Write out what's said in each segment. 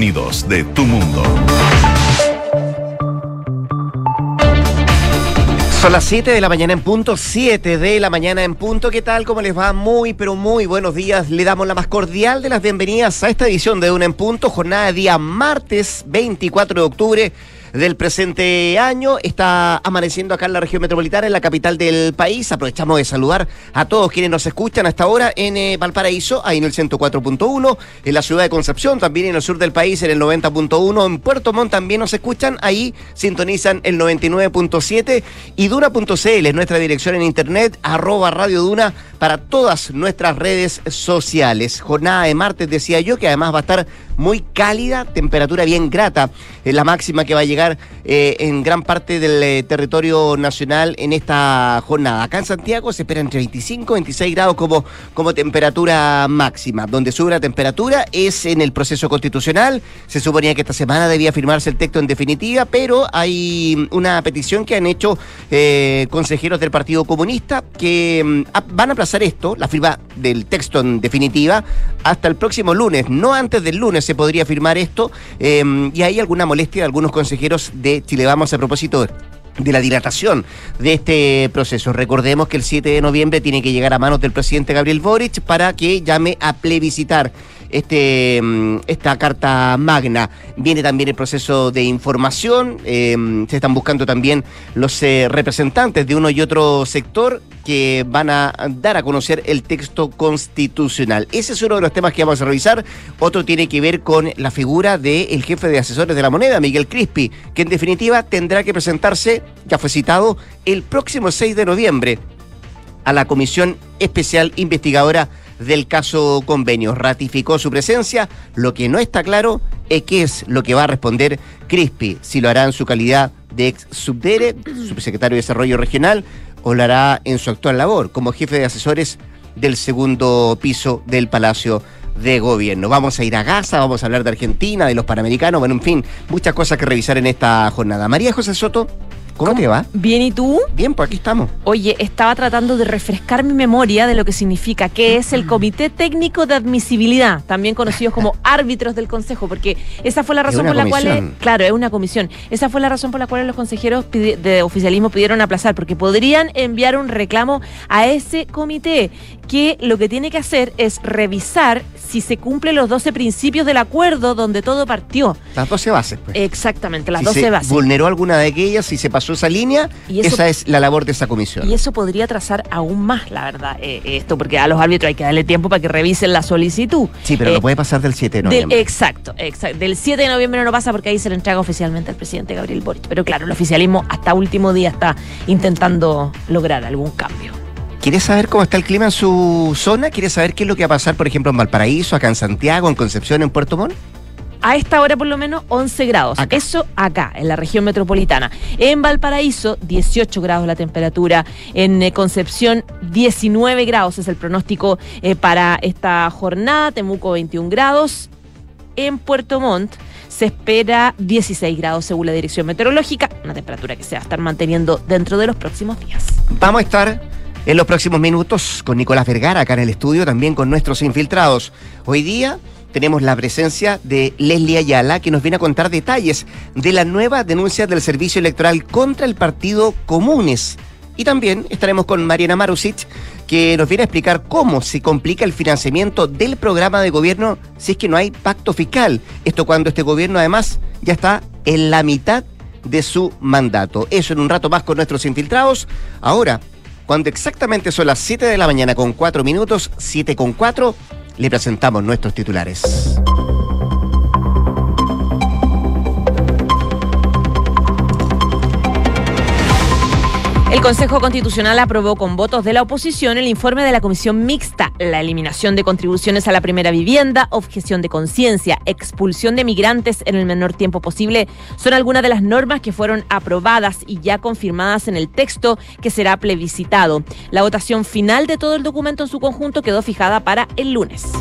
sonidos de tu mundo. Son las 7 de la mañana en punto, 7 de la mañana en punto. ¿Qué tal? ¿Cómo les va? Muy, pero muy buenos días. Le damos la más cordial de las bienvenidas a esta edición de Una en Punto, jornada de día martes 24 de octubre del presente año. Está amaneciendo acá en la región metropolitana, en la capital del país. Aprovechamos de saludar a todos quienes nos escuchan hasta ahora en eh, Valparaíso, ahí en el 104.1, en la ciudad de Concepción, también en el sur del país, en el 90.1, en Puerto Montt también nos escuchan, ahí sintonizan el 99.7 y Duna.cl nuestra dirección en internet, arroba Radio Duna para todas nuestras redes sociales. Jornada de martes, decía yo, que además va a estar muy cálida, temperatura bien grata, es la máxima que va a llegar eh, en gran parte del eh, territorio nacional en esta jornada. Acá en Santiago se espera entre 25 y 26 grados como, como temperatura máxima. Donde sube la temperatura es en el proceso constitucional. Se suponía que esta semana debía firmarse el texto en definitiva, pero hay una petición que han hecho eh, consejeros del Partido Comunista que mm, van a aplazar esto, la firma del texto en definitiva, hasta el próximo lunes, no antes del lunes se podría firmar esto em, y hay alguna molestia de algunos consejeros de Chile. Vamos a propósito de la dilatación de este proceso. Recordemos que el 7 de noviembre tiene que llegar a manos del presidente Gabriel Boric para que llame a plebiscitar este, em, esta carta magna. Viene también el proceso de información, em, se están buscando también los eh, representantes de uno y otro sector que van a dar a conocer el texto constitucional. Ese es uno de los temas que vamos a revisar. Otro tiene que ver con la figura del jefe de asesores de la moneda, Miguel Crispi, que en definitiva tendrá que presentarse, ya fue citado, el próximo 6 de noviembre a la Comisión Especial Investigadora del caso convenio. Ratificó su presencia. Lo que no está claro es qué es lo que va a responder Crispi, si lo hará en su calidad de ex subdere, subsecretario de Desarrollo Regional, o lo hará en su actual labor como jefe de asesores del segundo piso del Palacio de Gobierno. Vamos a ir a Gaza, vamos a hablar de Argentina, de los Panamericanos, bueno, en fin, muchas cosas que revisar en esta jornada. María José Soto. ¿Cómo, te va? Bien, ¿y tú? Bien, pues aquí estamos. Oye, estaba tratando de refrescar mi memoria de lo que significa, que es el Comité Técnico de Admisibilidad, también conocidos como árbitros del Consejo, porque esa fue la razón por la cual, claro, es una comisión, esa fue la razón por la cual los consejeros de oficialismo pidieron aplazar, porque podrían enviar un reclamo a ese comité, que lo que tiene que hacer es revisar si se cumplen los 12 principios del acuerdo donde todo partió. Las 12 bases, pues. Exactamente, las 12 bases. Vulneró alguna de aquellas, si se pasó esa línea, esa es la labor de esa comisión. Y eso podría trazar aún más, la verdad, eh, esto, porque a los árbitros hay que darle tiempo para que revisen la solicitud. Sí, pero no eh, puede pasar del 7 de noviembre. exacto, exacto. Del 7 de noviembre no pasa porque ahí se le entrega oficialmente al presidente Gabriel Boric. Pero claro, el oficialismo hasta último día está intentando lograr algún cambio. ¿Quieres saber cómo está el clima en su zona? ¿Quieres saber qué es lo que va a pasar, por ejemplo, en Valparaíso, acá en Santiago, en Concepción, en Puerto Montt? a esta hora por lo menos 11 grados. Eso acá, en la región metropolitana. En Valparaíso, 18 grados la temperatura. En eh, Concepción, 19 grados es el pronóstico eh, para esta jornada. Temuco, 21 grados. En Puerto Montt se espera 16 grados según la dirección meteorológica, una temperatura que se va a estar manteniendo dentro de los próximos días. Vamos a estar en los próximos minutos con Nicolás Vergara acá en el estudio, también con nuestros infiltrados. Hoy día tenemos la presencia de Leslie Ayala, que nos viene a contar detalles de la nueva denuncia del Servicio Electoral contra el Partido Comunes. Y también estaremos con Mariana Marusic, que nos viene a explicar cómo se complica el financiamiento del programa de gobierno si es que no hay pacto fiscal. Esto cuando este gobierno además ya está en la mitad de su mandato. Eso en un rato más con nuestros infiltrados. Ahora, cuando exactamente son las 7 de la mañana con 4 minutos, 7 con 4, le presentamos nuestros titulares. El Consejo Constitucional aprobó con votos de la oposición el informe de la Comisión Mixta, la eliminación de contribuciones a la primera vivienda, objeción de conciencia, expulsión de migrantes en el menor tiempo posible, son algunas de las normas que fueron aprobadas y ya confirmadas en el texto que será plebiscitado. La votación final de todo el documento en su conjunto quedó fijada para el lunes.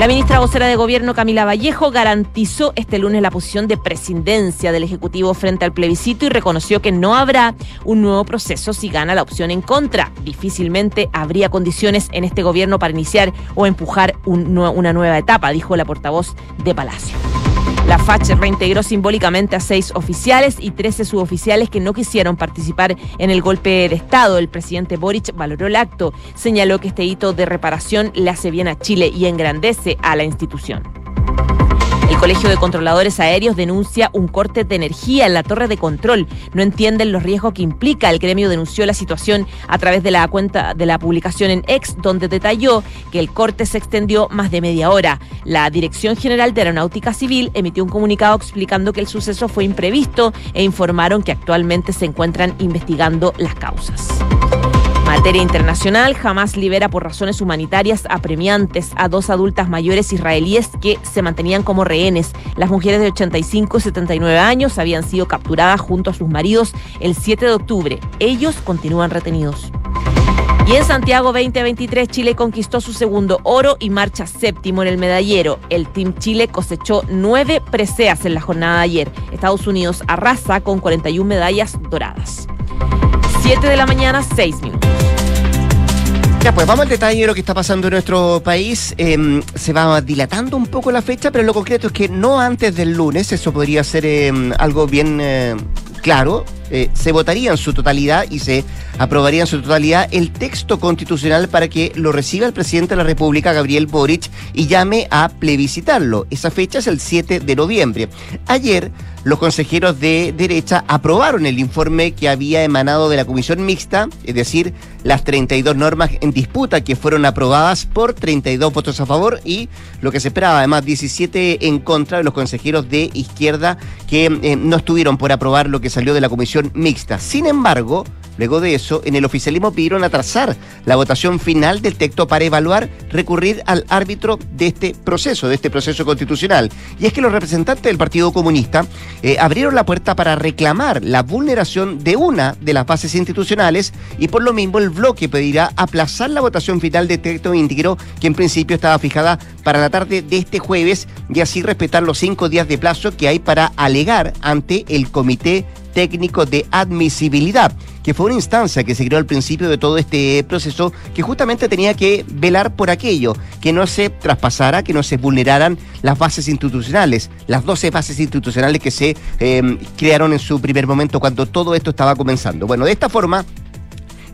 La ministra vocera de Gobierno, Camila Vallejo, garantizó este lunes la posición de presidencia del Ejecutivo frente al plebiscito y reconoció que no habrá un nuevo proceso si gana la opción en contra. Difícilmente habría condiciones en este gobierno para iniciar o empujar una nueva etapa, dijo la portavoz de Palacio. La FACH reintegró simbólicamente a seis oficiales y 13 suboficiales que no quisieron participar en el golpe de Estado. El presidente Boric valoró el acto, señaló que este hito de reparación le hace bien a Chile y engrandece a la institución. Colegio de Controladores Aéreos denuncia un corte de energía en la torre de control. No entienden los riesgos que implica. El gremio denunció la situación a través de la cuenta de la publicación en X, donde detalló que el corte se extendió más de media hora. La Dirección General de Aeronáutica Civil emitió un comunicado explicando que el suceso fue imprevisto e informaron que actualmente se encuentran investigando las causas materia internacional, Hamas libera por razones humanitarias apremiantes a dos adultas mayores israelíes que se mantenían como rehenes. Las mujeres de 85 y 79 años habían sido capturadas junto a sus maridos el 7 de octubre. Ellos continúan retenidos. Y en Santiago 2023 Chile conquistó su segundo oro y marcha séptimo en el medallero. El Team Chile cosechó nueve preseas en la jornada de ayer. Estados Unidos arrasa con 41 medallas doradas. 7 de la mañana, 6 minutos. Ya, pues vamos al detalle de lo que está pasando en nuestro país. Em, se va dilatando un poco la fecha, pero lo concreto es que no antes del lunes, eso podría ser em, algo bien eh, claro, eh, se votaría en su totalidad y se aprobaría en su totalidad el texto constitucional para que lo reciba el presidente de la República, Gabriel Boric, y llame a plebiscitarlo. Esa fecha es el 7 de noviembre. Ayer, los consejeros de derecha aprobaron el informe que había emanado de la comisión mixta, es decir, las 32 normas en disputa que fueron aprobadas por 32 votos a favor y lo que se esperaba, además 17 en contra de los consejeros de izquierda que eh, no estuvieron por aprobar lo que salió de la comisión mixta. Sin embargo, Luego de eso, en el oficialismo pidieron atrasar la votación final del texto para evaluar recurrir al árbitro de este proceso, de este proceso constitucional. Y es que los representantes del Partido Comunista eh, abrieron la puerta para reclamar la vulneración de una de las bases institucionales y por lo mismo el bloque pedirá aplazar la votación final del texto íntegro que en principio estaba fijada para la tarde de este jueves y así respetar los cinco días de plazo que hay para alegar ante el Comité técnico de admisibilidad, que fue una instancia que se creó al principio de todo este proceso que justamente tenía que velar por aquello, que no se traspasara, que no se vulneraran las bases institucionales, las 12 bases institucionales que se eh, crearon en su primer momento cuando todo esto estaba comenzando. Bueno, de esta forma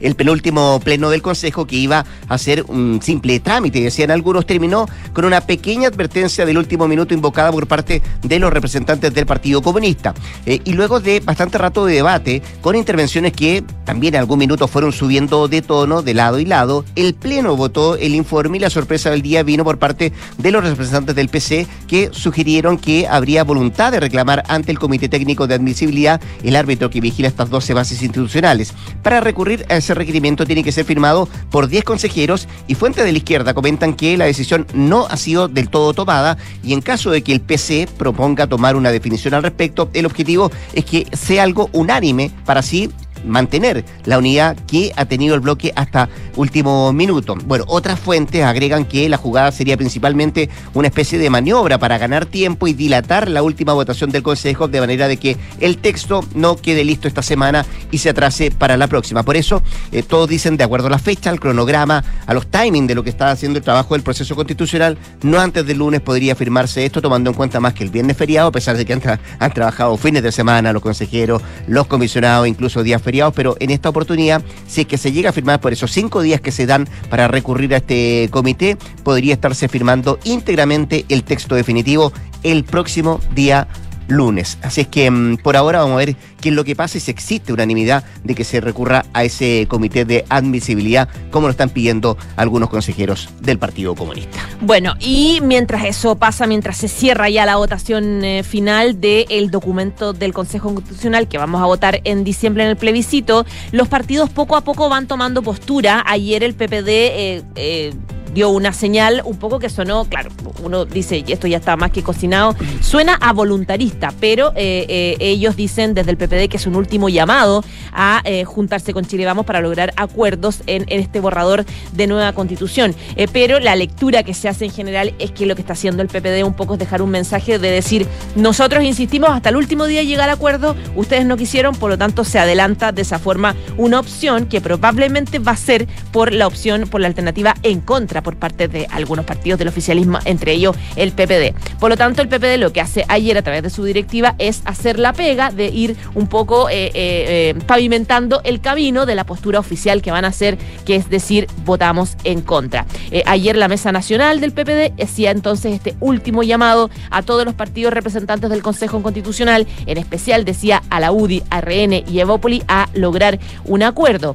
el penúltimo pleno del Consejo que iba a ser un simple trámite, decían algunos, terminó con una pequeña advertencia del último minuto invocada por parte de los representantes del Partido Comunista. Eh, y luego de bastante rato de debate, con intervenciones que también en algún minuto fueron subiendo de tono de lado y lado, el Pleno votó el informe y la sorpresa del día vino por parte de los representantes del PC que sugirieron que habría voluntad de reclamar ante el Comité Técnico de Admisibilidad el árbitro que vigila estas 12 bases institucionales. Para recurrir ese requerimiento tiene que ser firmado por 10 consejeros y fuentes de la izquierda comentan que la decisión no ha sido del todo tomada y en caso de que el PC proponga tomar una definición al respecto, el objetivo es que sea algo unánime para así mantener la unidad que ha tenido el bloque hasta último minuto. Bueno, otras fuentes agregan que la jugada sería principalmente una especie de maniobra para ganar tiempo y dilatar la última votación del Consejo de manera de que el texto no quede listo esta semana y se atrase para la próxima. Por eso, eh, todos dicen, de acuerdo a la fecha, al cronograma, a los timings de lo que está haciendo el trabajo del proceso constitucional, no antes del lunes podría firmarse esto, tomando en cuenta más que el viernes feriado, a pesar de que han, han trabajado fines de semana los consejeros, los comisionados, incluso días pero en esta oportunidad, si es que se llega a firmar por esos cinco días que se dan para recurrir a este comité, podría estarse firmando íntegramente el texto definitivo el próximo día lunes. Así es que mm, por ahora vamos a ver qué es lo que pasa y si existe unanimidad de que se recurra a ese comité de admisibilidad, como lo están pidiendo algunos consejeros del Partido Comunista. Bueno, y mientras eso pasa, mientras se cierra ya la votación eh, final del documento del Consejo Constitucional que vamos a votar en diciembre en el plebiscito, los partidos poco a poco van tomando postura. Ayer el PPD eh, eh, dio una señal un poco que sonó, claro, uno dice, esto ya está más que cocinado, suena a voluntarista, pero ellos dicen desde el PPD que es un último llamado a eh, juntarse con Chile Vamos para lograr acuerdos en, este borrador de nueva constitución. pero la lectura que se hace en general es que lo que está haciendo el PPD un poco es dejar un mensaje de decir, nosotros insistimos hasta el último día llegar a acuerdo, ustedes no quisieron, por lo tanto se adelanta de esa forma una opción que probablemente va a ser por la opción, por la alternativa en contra por parte de algunos partidos del oficialismo, entre ellos el PPD. Por lo tanto, el PPD lo que hace ayer a través de su directiva es hacer la pega de ir un poco eh, eh, pavimentando el camino de la postura oficial que van a hacer, que es decir, votamos en contra. ayer la Mesa Nacional del PPD hacía entonces este último llamado a todos los partidos representantes del Consejo Constitucional, en especial decía a la UDI, a RN y Evópoli, a lograr un acuerdo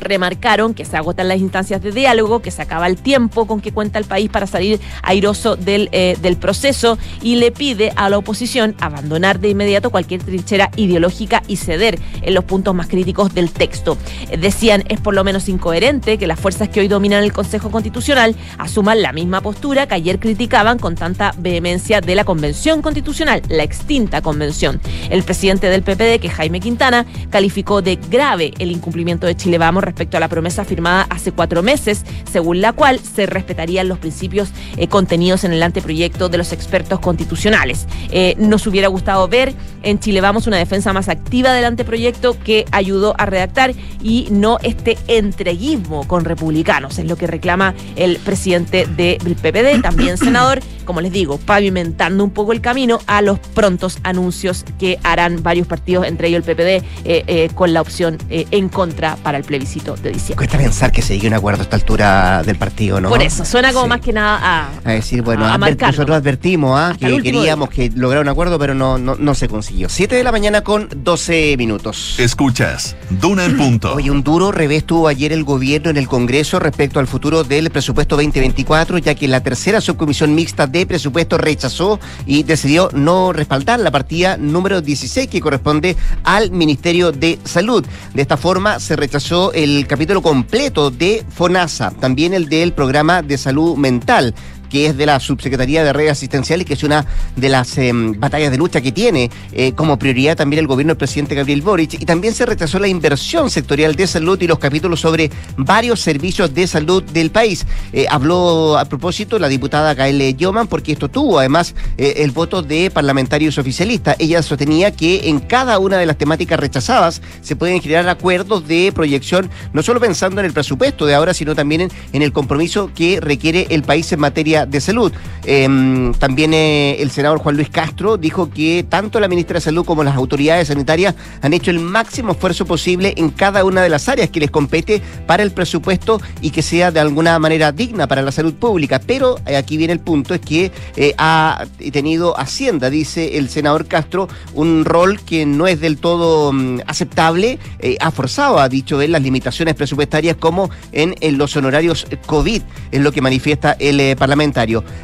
remarcaron que se agotan las instancias de diálogo, que se acaba el tiempo con que cuenta el país para salir airoso del, eh, del proceso y le pide a la oposición abandonar de inmediato cualquier trinchera ideológica y ceder en los puntos más críticos del texto. Decían, es por lo menos incoherente que las fuerzas que hoy dominan el Consejo Constitucional asuman la misma postura que ayer criticaban con tanta vehemencia de la Convención Constitucional, la extinta convención. El presidente del PPD, que Jaime Quintana, calificó de grave el incumplimiento de Chile Vamos respecto a la promesa firmada hace cuatro meses, según la cual se respetarían los principios eh, contenidos en el anteproyecto de los expertos constitucionales. Eh, nos hubiera gustado ver en Chile Vamos una defensa más activa del anteproyecto que ayudó a redactar y no este entreguismo con republicanos, es lo que reclama el presidente del PPD, también senador, como les digo, pavimentando un poco el camino a los prontos anuncios que harán varios partidos, entre ellos el PPD, eh, con la opción en contra para el plebiscito de diciembre. Cuesta pensar que se llegue a un acuerdo a esta altura del partido, ¿no? Por eso, suena como más que nada a. A decir, bueno, nosotros advertimos ¿ah? que queríamos que lograr un acuerdo, pero no, no, no se consiguió. Siete de la mañana con 12 minutos. Escuchas, Duna en punto. Oye, un duro revés tuvo ayer el gobierno en el Congreso respecto al futuro del presupuesto 2024, ya que la tercera subcomisión mixta de presupuesto rechazó y decidió no respaldar la partida número 16 que corresponde al Ministerio de Salud. De esta forma se rechazó el capítulo completo de FONASA, también el del programa de salud mental que es de la Subsecretaría de Redes Asistenciales, que es una de las em, batallas de lucha que tiene eh, como prioridad también el gobierno del presidente Gabriel Boric. Y también se rechazó la inversión sectorial de salud y los capítulos sobre varios servicios de salud del país. Eh, habló a propósito la diputada Gael Yoman, porque esto tuvo además eh, el voto de parlamentarios oficialistas. Ella sostenía que en cada una de las temáticas rechazadas se pueden generar acuerdos de proyección, no solo pensando en el presupuesto de ahora, sino también en, en el compromiso que requiere el país en materia de salud. Em, también eh, el senador Juan Luis Castro dijo que tanto la ministra de Salud como las autoridades sanitarias han hecho el máximo esfuerzo posible en cada una de las áreas que les compete para el presupuesto y que sea de alguna manera digna para la salud pública. Pero eh, aquí viene el punto, es que eh, ha tenido Hacienda, dice el senador Castro, un rol que no es del todo mm, aceptable, ha forzado, ha dicho él, las limitaciones presupuestarias como en, en los honorarios COVID, es lo que manifiesta el Parlamento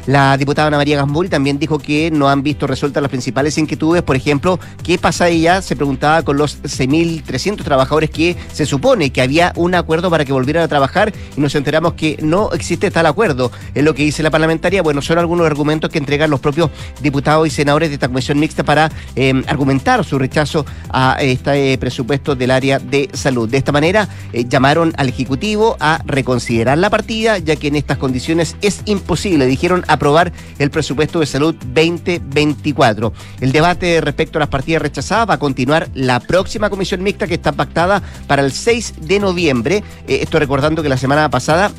la diputada Ana María Gamburi también dijo que no han visto resueltas las principales inquietudes, por ejemplo, ¿qué pasa ella? Se preguntaba con los 6.300 trabajadores que se supone que había un acuerdo para que volvieran a trabajar y nos enteramos que no existe tal acuerdo. Es lo que dice la parlamentaria. Bueno, son algunos argumentos que entregan los propios diputados y senadores de esta comisión mixta para em, argumentar su rechazo a este presupuesto del área de salud. De esta manera, eh, llamaron al Ejecutivo a reconsiderar la partida, ya que en estas condiciones es imposible le dijeron aprobar el presupuesto de salud 2024. El debate respecto a las partidas rechazadas va a continuar la próxima comisión mixta que está pactada para el 6 de noviembre. Eh, esto recordando que la semana pasada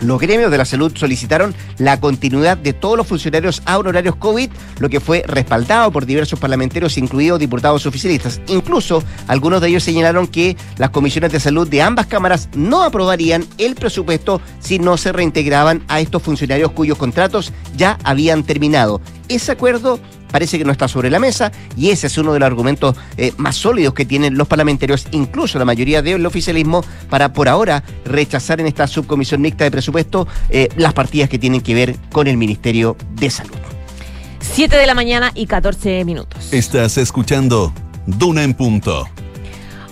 los gremios de la salud solicitaron la continuidad de todos los funcionarios a honorarios COVID, lo que fue respaldado por diversos parlamentarios, incluidos diputados oficialistas. Incluso algunos de ellos señalaron que las comisiones de salud de ambas cámaras no aprobarían el presupuesto si no se reintegraban a estos funcionarios cuyos contratos ya habían terminado. Ese acuerdo parece que no está sobre la mesa y ese es uno de los argumentos eh, más sólidos que tienen los parlamentarios, incluso la mayoría del oficialismo, para por ahora rechazar en esta subcomisión mixta de presupuesto eh, las partidas que tienen que ver con el Ministerio de Salud. 7 de la mañana y 14 minutos. Estás escuchando Duna en punto.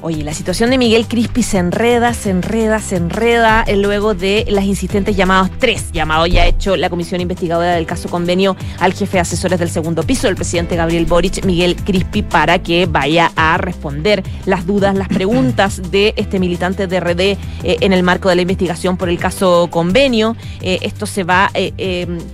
Oye, la situación de Miguel Crispi se enreda, se enreda, se enreda eh, luego de las insistentes llamados, tres llamados ya ha hecho la comisión investigadora del caso convenio al jefe de asesores del segundo piso, el presidente Gabriel Boric, Miguel Crispi, para que vaya a responder las dudas, las preguntas de este militante de RD eh, en el marco de la investigación por el caso convenio. Eh, esto se va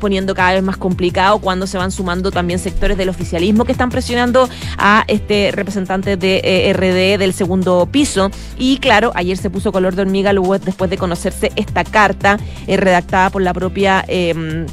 poniendo cada vez más complicado cuando se van sumando también sectores del oficialismo que están presionando a este representante de RD del segundo piso. Y claro, ayer se puso color de hormiga luego después de conocerse esta carta eh, redactada por la propia... Eh,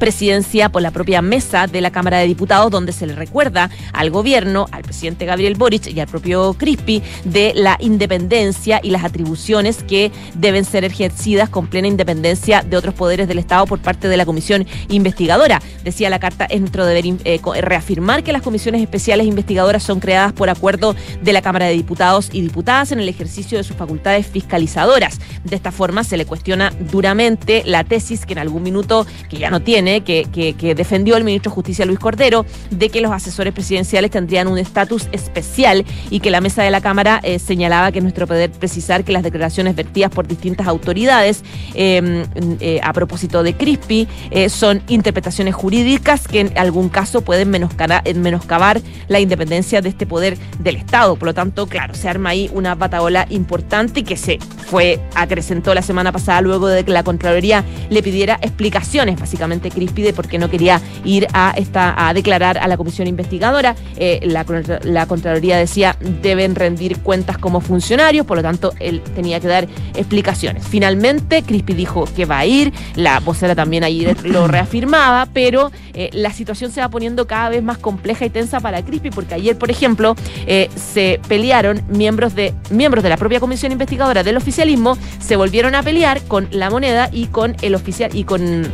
presidencia por la propia mesa de la Cámara de Diputados, donde se le recuerda al gobierno, al presidente Gabriel Boric y al propio Crispi de la independencia y las atribuciones que deben ser ejercidas con plena independencia de otros poderes del Estado por parte de la comisión investigadora. Decía la carta, es nuestro deber eh, reafirmar que las comisiones especiales investigadoras son creadas por acuerdo de la Cámara de Diputados y Diputadas en el ejercicio de sus facultades fiscalizadoras. De esta forma se le cuestiona duramente la tesis que en algún minuto, que ya no tiene, que, defendió el ministro de Justicia Luis Cordero, de que los asesores presidenciales tendrían un estatus especial y que la mesa de la Cámara eh, señalaba que es nuestro poder precisar que las declaraciones vertidas por distintas autoridades em, eh, a propósito de CRISPI eh, son interpretaciones jurídicas que en algún caso pueden menoscabar la independencia de este poder del Estado. Por lo tanto, claro, se arma ahí una bataola importante que se fue, acrecentó la semana pasada luego de que la Contraloría le pidiera explicaciones, básicamente pide porque no quería ir a esta a declarar a la comisión investigadora. Eh, la, la, Contraloría decía deben rendir cuentas como funcionarios, por lo tanto él tenía que dar explicaciones. Finalmente, Crispi dijo que va a ir, la vocera también ahí lo reafirmaba, pero eh, la situación se va poniendo cada vez más compleja y tensa para Crispi, porque ayer, por ejemplo, eh, se pelearon miembros de, miembros de la propia comisión investigadora del oficialismo, se volvieron a pelear con la moneda y con el oficial y con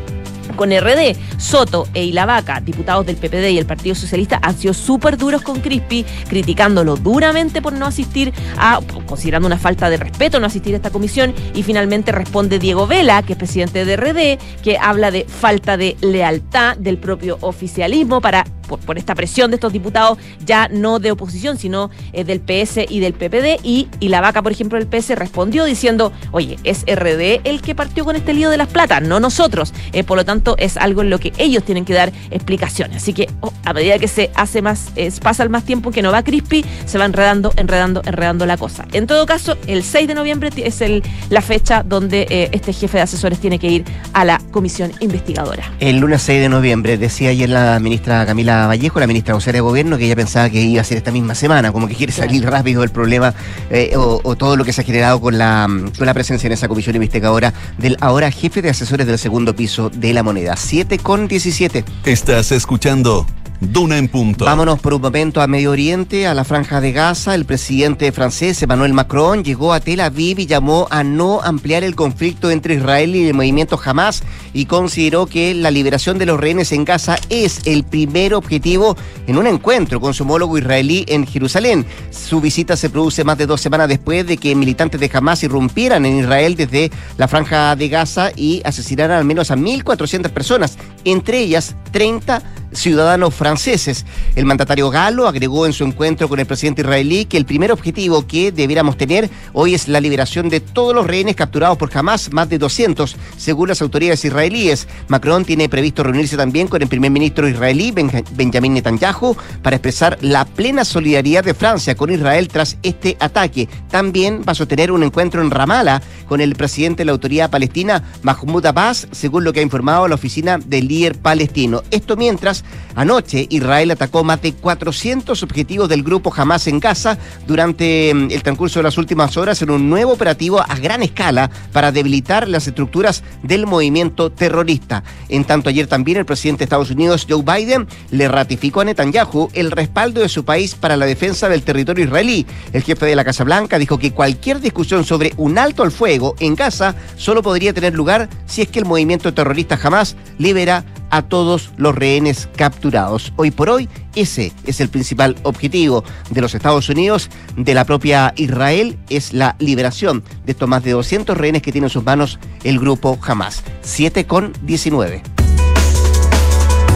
con RD. Soto e Ilavaca, diputados del PPD y el Partido Socialista, han sido súper duros con Crispi, criticándolo duramente por no asistir a, considerando una falta de respeto, no asistir a esta comisión. Y finalmente responde Diego Vela, que es presidente de RD, que habla de falta de lealtad del propio oficialismo para por, esta presión de estos diputados, ya no de oposición, sino eh, del PS y del PPD. Y, y la vaca, por ejemplo, del PS respondió diciendo, oye, es RD el que partió con este lío de las platas, no nosotros. Eh, por lo tanto, es algo en lo que ellos tienen que dar explicaciones. Así que oh, a medida que se hace más, pasa el más tiempo que no va Crispy, se va enredando, enredando, enredando la cosa. En todo caso, el 6 de noviembre es el, la fecha donde eh, este jefe de asesores tiene que ir a la comisión investigadora. El lunes 6 de noviembre, decía ayer la ministra Camila Vallejo, la ministra vocera de Gobierno, que ella pensaba que iba a ser esta misma semana, como que quiere salir rápido del problema eh, o, todo lo que se ha generado con la, con la presencia en esa comisión investigadora del ahora jefe de asesores del segundo piso de la moneda. 7 con 17. Estás escuchando Duna en punto. Vámonos por un momento a Medio Oriente, a la franja de Gaza. El presidente francés Emmanuel Macron llegó a Tel Aviv y llamó a no ampliar el conflicto entre Israel y el movimiento Hamas y consideró que la liberación de los rehenes en Gaza es el primer objetivo en un encuentro con su homólogo israelí en Jerusalén. Su visita se produce más de dos semanas después de que militantes de Hamas irrumpieran en Israel desde la franja de Gaza y asesinaran al menos a 1.400 personas, entre ellas 30 ciudadanos franceses. El mandatario galo agregó en su encuentro con el presidente israelí que el primer objetivo que debiéramos tener hoy es la liberación de todos los rehenes capturados por Hamas, más de 200, según las autoridades israelíes. Macron tiene previsto reunirse también con el primer ministro israelí, Benjamin Netanyahu, para expresar la plena solidaridad de Francia con Israel tras este ataque. También va a sostener un encuentro en Ramallah con el presidente de la autoridad palestina, Mahmoud Abbas, según lo que ha informado la oficina del líder palestino. Esto mientras Anoche, Israel atacó más de 400 objetivos del grupo Hamas en Gaza durante mm, el transcurso de las últimas horas en un nuevo operativo a gran escala para debilitar las estructuras del movimiento terrorista. En tanto, ayer también el presidente de Estados Unidos, Joe Biden, le ratificó a Netanyahu el respaldo de su país para la defensa del territorio israelí. El jefe de la Casa Blanca dijo que cualquier discusión sobre un alto al fuego en Gaza solo podría tener lugar si es que el movimiento terrorista Hamas libera a todos los rehenes capturados. Hoy por hoy, ese es el principal objetivo de los Estados Unidos, de la propia Israel, es la liberación de estos más de 200 rehenes que tiene en sus manos el grupo Hamas. 7 con 19.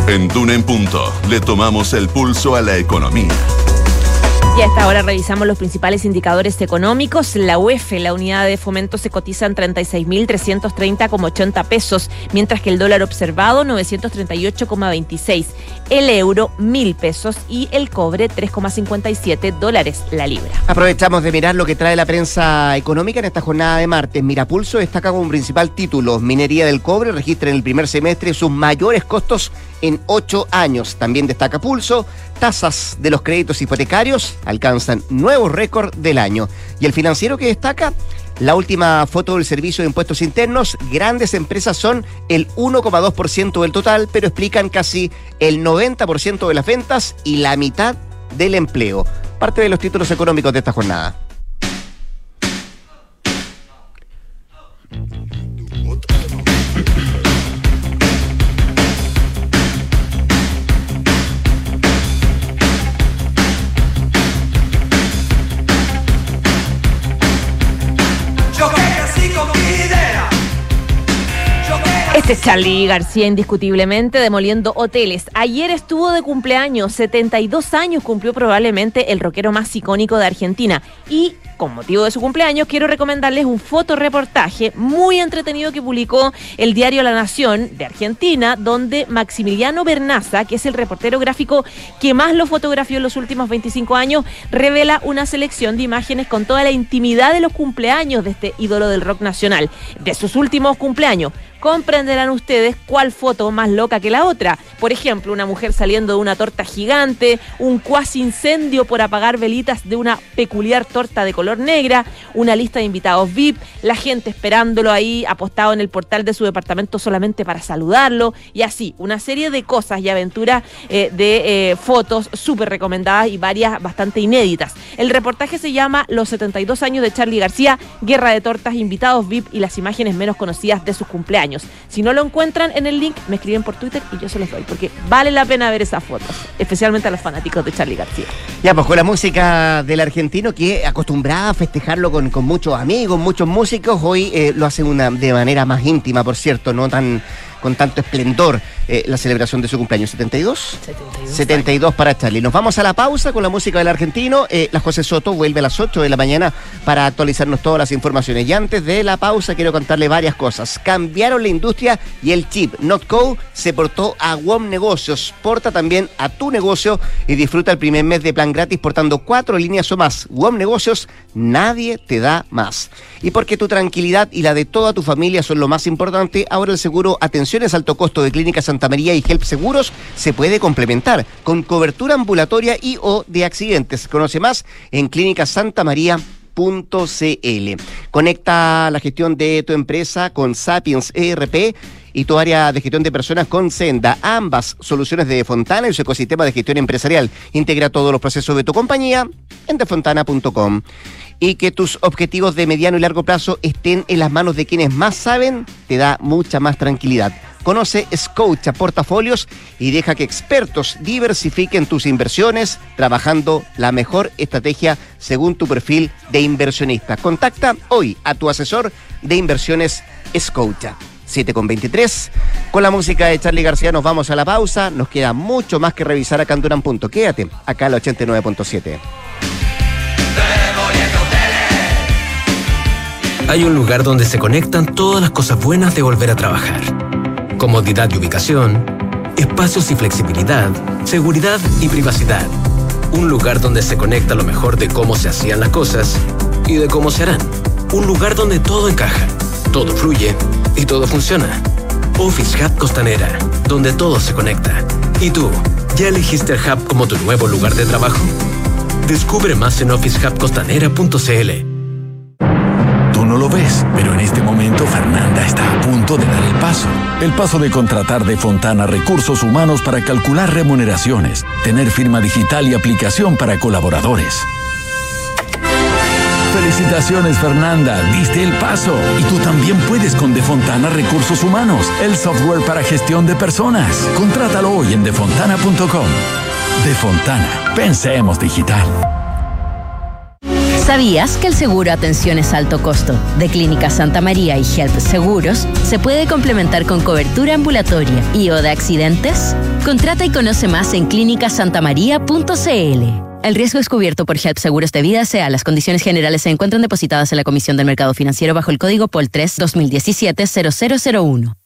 En Duna en Punto le tomamos el pulso a la economía. Y a esta hora revisamos los principales indicadores económicos. La UEF, la unidad de fomento, se cotiza en 36.330,80 pesos, mientras que el dólar observado 938,26, el euro 1.000 pesos y el cobre 3,57 dólares la libra. Aprovechamos de mirar lo que trae la prensa económica en esta jornada de martes. Mirapulso destaca como principal título, minería del cobre registra en el primer semestre sus mayores costos en ocho años. También destaca Pulso, tasas de los créditos hipotecarios alcanzan nuevos récord del año. Y el financiero que destaca, la última foto del Servicio de Impuestos Internos, grandes empresas son el 1,2% del total, pero explican casi el 90% de las ventas y la mitad del empleo. Parte de los títulos económicos de esta jornada. Este es Charlie García indiscutiblemente demoliendo hoteles. Ayer estuvo de cumpleaños, 72 años cumplió probablemente el rockero más icónico de Argentina. Y con motivo de su cumpleaños quiero recomendarles un fotoreportaje muy entretenido que publicó el diario La Nación de Argentina, donde Maximiliano Bernaza, que es el reportero gráfico que más lo fotografió en los últimos 25 años, revela una selección de imágenes con toda la intimidad de los cumpleaños de este ídolo del rock nacional, de sus últimos cumpleaños comprenderán ustedes cuál foto más loca que la otra. Por ejemplo, una mujer saliendo de una torta gigante, un cuasi incendio por apagar velitas de una peculiar torta de color negra, una lista de invitados VIP, la gente esperándolo ahí apostado en el portal de su departamento solamente para saludarlo y así, una serie de cosas y aventuras eh, de eh, fotos súper recomendadas y varias bastante inéditas. El reportaje se llama Los 72 años de Charlie García, Guerra de Tortas, invitados VIP y las imágenes menos conocidas de sus cumpleaños. Si no lo encuentran en el link, me escriben por Twitter y yo se los doy, porque vale la pena ver esas fotos, especialmente a los fanáticos de Charlie García. Ya, pues con la música del argentino que acostumbraba a festejarlo con, muchos amigos, muchos músicos, hoy eh, lo hace una, de manera más íntima, por cierto, no tan con tanto esplendor eh, la celebración de su cumpleaños. ¿72? 72. 72 para Charlie. Nos vamos a la pausa con la música del argentino. Eh, la José Soto vuelve a las 8 de la mañana para actualizarnos todas las informaciones. Y antes de la pausa quiero contarle varias cosas. Cambiaron la industria y el chip NotCo se portó a WOM Negocios. Porta también a tu negocio y disfruta el primer mes de plan gratis portando cuatro líneas o más. WOM Negocios, nadie te da más. Y porque tu tranquilidad y la de toda tu familia son lo más importante, ahora el seguro Alto Costo de Clínica Santa María y Help Seguros se puede complementar con cobertura ambulatoria y o de accidentes. Conoce más en clínicasantamaría.cl. Conecta la gestión de tu empresa con Sapiens ERP y tu área de gestión de personas con Senda. Ambas soluciones de Fontana y su ecosistema de gestión empresarial. Integra todos los procesos de tu compañía en defontana.com y que tus objetivos de mediano y largo plazo estén en las manos de quienes más saben, te da mucha más tranquilidad. Conoce Scotia Portafolios y deja que expertos diversifiquen tus inversiones trabajando la mejor estrategia según tu perfil de inversionista. Contacta hoy a tu asesor de inversiones Scotia. 7 con 23. Con la música de Charlie García nos vamos a la pausa. Nos queda mucho más que revisar acá en Durán. Quédate acá al 89.7. hay un lugar donde se conectan todas las cosas buenas de volver a trabajar. Comodidad y ubicación, espacios y flexibilidad, seguridad y privacidad. Un lugar donde se conecta lo mejor de cómo se hacían las cosas y de cómo se harán. Un lugar donde todo encaja, todo fluye y todo funciona. Office Hub Costanera, donde todo se conecta. ¿Y tú, ya elegiste el Hub como tu nuevo lugar de trabajo? Descubre más en officehubcostanera.cl no lo ves, pero en este momento Fernanda está a punto de dar el paso. El paso de contratar de Fontana recursos humanos para calcular remuneraciones, tener firma digital y aplicación para colaboradores. Felicitaciones Fernanda, diste el paso. Y tú también puedes con Defontana Recursos Humanos, el software para gestión de personas. Contrátalo hoy en defontana.com. Defontana, pensemos digital. ¿Sabías que el seguro Atenciones Alto Costo de Clínica Santa María y Health Seguros se puede complementar con cobertura ambulatoria y o de accidentes? Contrata y conoce más en clínicasantamaría.cl. El riesgo es cubierto por HELP Seguros de Vida SEA. Las condiciones generales se encuentran depositadas en la Comisión del Mercado Financiero bajo el código POL 3 2017 0001.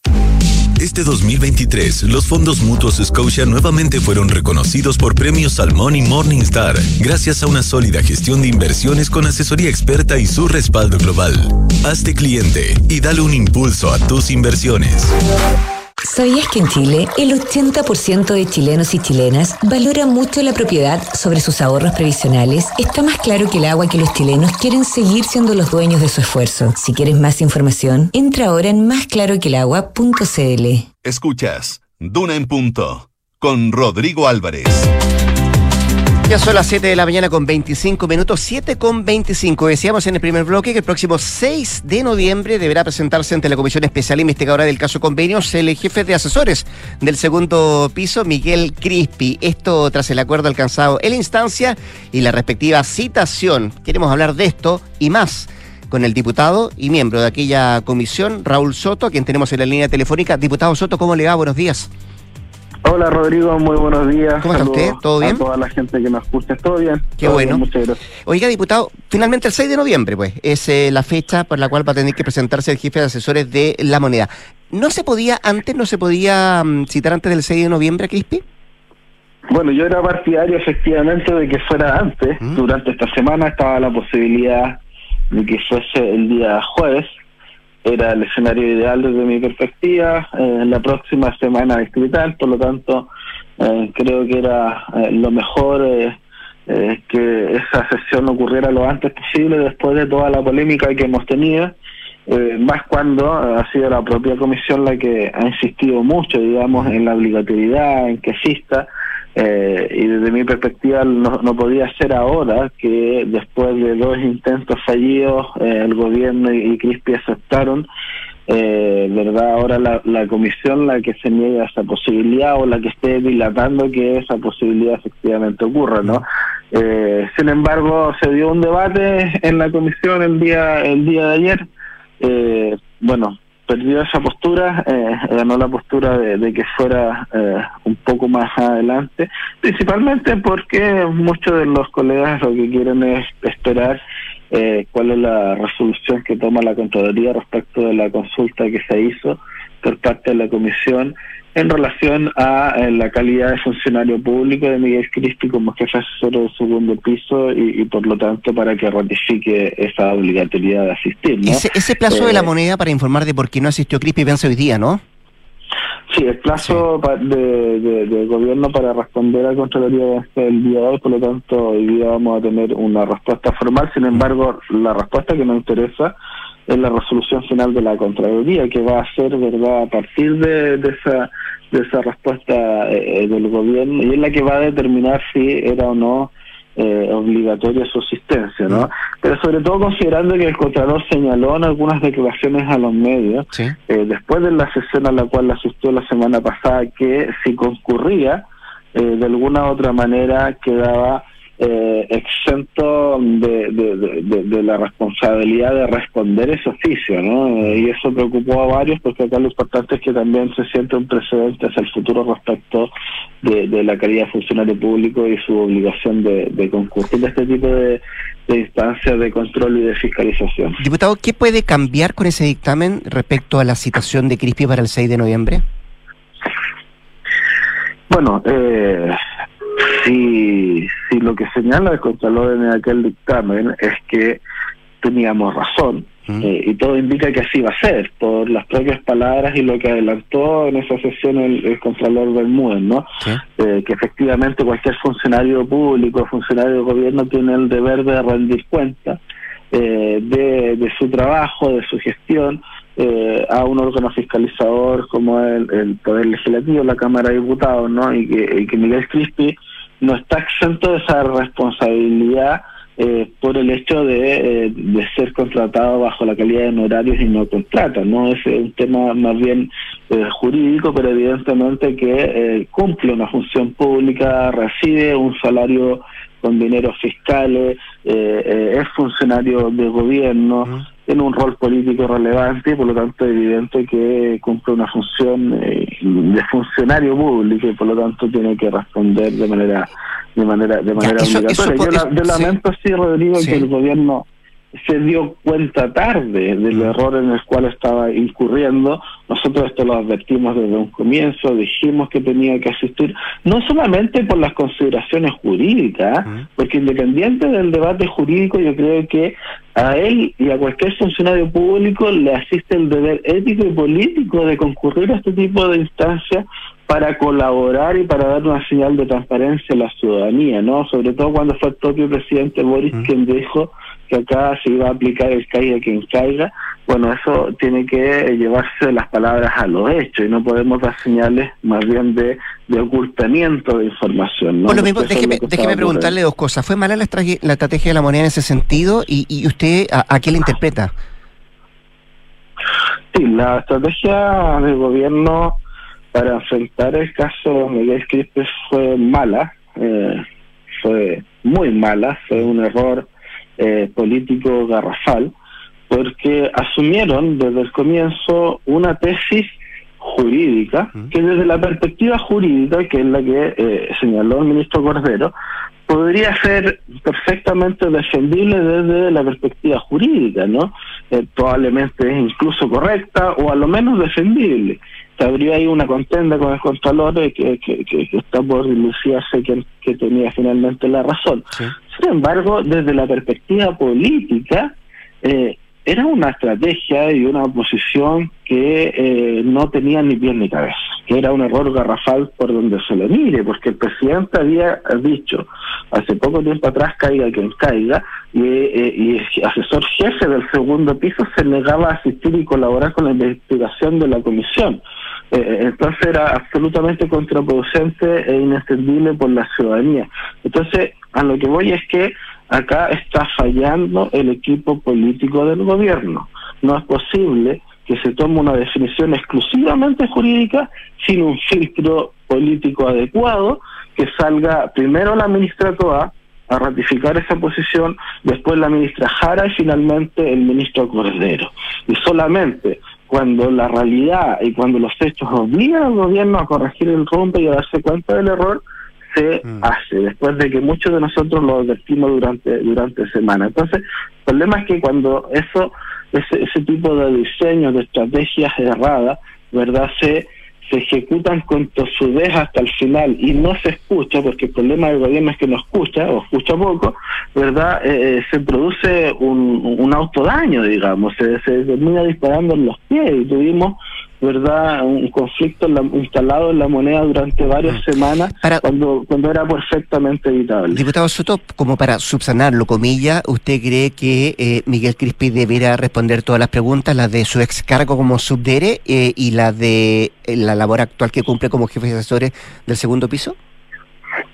Este 2023, los fondos mutuos Scotia nuevamente fueron reconocidos por premios Salmón y Morningstar, gracias a una sólida gestión de inversiones con asesoría experta y su respaldo global. Hazte cliente y dale un impulso a tus inversiones. ¿Sabías que en Chile el 80% de chilenos y chilenas valora mucho la propiedad sobre sus ahorros previsionales? Está más claro que el agua que los chilenos quieren seguir siendo los dueños de su esfuerzo. Si quieres más información, entra ahora en másclaroquelagua.cl. Escuchas Duna en Punto con Rodrigo Álvarez. Ya son las 7 de la mañana con 25 minutos, 7 con 25. Decíamos en el primer bloque que el próximo 6 de noviembre deberá presentarse ante la Comisión Especial Investigadora del caso Convenios el jefe de asesores del segundo piso, Miguel Crispi. Esto tras el acuerdo alcanzado en la instancia y la respectiva citación. Queremos hablar de esto y más con el diputado y miembro de aquella comisión, Raúl Soto, a quien tenemos en la línea telefónica. Diputado Soto, ¿cómo le va? Buenos días. Hola Rodrigo, muy buenos días. ¿Cómo está usted? ¿Todo bien? A toda la gente que me escucha, ¿todo bien? Qué Todo bueno. bien, muchas gracias. Oiga, diputado, finalmente el 6 de noviembre, pues, es eh, la fecha por la cual va a tener que presentarse el jefe de asesores de la moneda. ¿No se podía antes, no se podía mm, citar antes del 6 de noviembre, Crispi? Bueno, yo era partidario efectivamente de que fuera antes. ¿Mm? Durante esta semana estaba la posibilidad de que fuese el día jueves. Era el escenario ideal desde mi perspectiva. Eh, la próxima semana distrital, por lo tanto, eh, creo que era eh, lo mejor eh, eh, que esa sesión ocurriera lo antes posible después de toda la polémica que hemos tenido. Más cuando ha sido la propia comisión la que ha insistido mucho, digamos, en la obligatoriedad, en que exista, eh, y desde mi perspectiva no, no podía ser ahora que después de dos intentos fallidos eh, el gobierno y, y Crispi aceptaron, eh, verdad ahora la, la comisión la que se niega esa posibilidad o la que esté dilatando que esa posibilidad efectivamente ocurra, ¿no? Eh, sin embargo se dio un debate en la comisión el día el día de ayer, eh, bueno perdió esa postura, eh, ganó la postura de, de que fuera eh, un poco más adelante, principalmente porque muchos de los colegas lo que quieren es esperar eh, cuál es la resolución que toma la Contraloría respecto de la consulta que se hizo por parte de la Comisión en relación a eh, la calidad de funcionario público de Miguel Cristi como jefe asesor del segundo piso y, y por lo tanto para que ratifique esa obligatoriedad de asistir. ¿no? Ese, ese plazo de la Eh, moneda para informar de por qué no asistió Crispi vence hoy día, ¿no? Sí, el plazo pa- de, de- gobierno para responder a Contraloría vence el día de hoy, por lo tanto hoy día vamos a tener una respuesta formal, sin embargo la respuesta que nos interesa es la resolución final de la Contraloría, que va a ser, ¿verdad?, a partir de, de esa de esa respuesta eh, del gobierno, y es la que va a determinar si era o no eh, obligatoria su asistencia, ¿no? Pero sobre todo considerando que el Contralor señaló en algunas declaraciones a los medios, Sí. eh, después de la sesión a la cual asistió la semana pasada, que si concurría, eh, de alguna u otra manera quedaba eh, exento de, de, de- la responsabilidad de responder ese oficio, ¿no? Eh, y eso preocupó a varios porque acá lo importante es que también se siente un precedente hacia el futuro respecto de, la calidad de funcionario público y su obligación de, de concurrir a este tipo de, de instancias de control y de fiscalización. Diputado, ¿qué puede cambiar con ese dictamen respecto a la citación de Crispi para el 6 de noviembre? Bueno, eh, si, si lo que señala el Contralor en aquel dictamen es que teníamos razón, Mm. eh, y todo indica que así va a ser, por las propias palabras y lo que adelantó en esa sesión el, el Contralor Bermúdez, ¿no? Sí. Eh, que efectivamente cualquier funcionario público, funcionario de gobierno tiene el deber de rendir cuenta eh, de, de su trabajo, de su gestión, eh, a un órgano fiscalizador como el, el Poder Legislativo, la Cámara de Diputados, ¿no? Y que, y que Miguel Crispi no está exento de esa responsabilidad eh, por el hecho de, eh, de ser contratado bajo la calidad de honorarios y no contrata, ¿no? Es un tema más bien eh, jurídico, pero evidentemente que eh, cumple una función pública, recibe un salario con dineros fiscales, eh, eh, es funcionario de gobierno, Tiene un rol político relevante y por lo tanto es evidente que cumple una función eh, de funcionario público y por lo tanto tiene que responder de manera de manera de manera eso- obligatoria. eso yo, la- eso- yo sí. lamento sí, Rodrigo, Sí. que el gobierno se dio cuenta tarde del error en el cual estaba incurriendo. Nosotros esto lo advertimos desde un comienzo, dijimos que tenía que asistir, no solamente por las consideraciones jurídicas, porque independiente del debate jurídico, yo creo que a él y a cualquier funcionario público le asiste el deber ético y político de concurrir a este tipo de instancias para colaborar y para dar una señal de transparencia a la ciudadanía, ¿no? Sobre todo cuando fue el propio presidente Boris quien dijo que acá se iba a aplicar el caiga quien caiga. Bueno, eso tiene que llevarse las palabras a los hechos y no podemos dar señales más bien de, de ocultamiento de información. ¿no? Bueno, mismo, déjeme, déjeme preguntarle dos cosas. ¿Fue mala la, la, estrategia de la moneda en ese sentido y, y usted a, a qué le interpreta? Sí, la estrategia del gobierno para enfrentar el caso Miguel Quispe fue mala, eh, fue muy mala, fue un error eh, político garrafal, porque asumieron desde el comienzo una tesis jurídica, que desde la perspectiva jurídica, que es la que eh, señaló el ministro Cordero, podría ser perfectamente defendible desde la perspectiva jurídica, ¿no? probablemente es incluso correcta o a lo menos defendible habría ahí una contenda con el Contralor que, que, que, está por dilucidarse que, que tenía finalmente la razón. Sin embargo, desde la perspectiva política, eh, era una estrategia y una posición que eh, no tenía ni pie ni cabeza, que era un error garrafal por donde se le mire, porque el presidente había dicho hace poco tiempo atrás caiga quien caiga, y, eh, y el asesor jefe del segundo piso se negaba a asistir y colaborar con la investigación de la comisión. Eh, entonces era absolutamente contraproducente e inextendible por la ciudadanía. Entonces, a lo que voy es que acá está fallando el equipo político del gobierno. No es posible que se tome una definición exclusivamente jurídica sin un filtro político adecuado, que salga primero la ministra Toa a ratificar esa posición, después la ministra Jara y finalmente el ministro Cordero. Y solamente cuando la realidad y cuando los hechos obligan al gobierno a corregir el rumbo y a darse cuenta del error, se mm. hace, después de que muchos de nosotros lo advertimos durante, durante semana. Entonces, el problema es que cuando eso, ese, ese tipo de diseños, de estrategias erradas, ¿verdad? Se se ejecutan con tosudez hasta el final y no se escucha, porque el problema del gobierno es que no escucha o escucha poco, ¿verdad? Eh, eh, se produce un, un autodaño, digamos, se, se termina disparando en los pies y tuvimos verdad un conflicto instalado en la moneda durante varias mm. semanas cuando cuando era perfectamente evitable. Diputado Soto, como para subsanarlo, comillas, ¿usted cree que eh, Miguel Crispi debiera responder todas las preguntas, las de su ex cargo como subdere eh, y la de eh, la labor actual que cumple como jefe de asesores del segundo piso?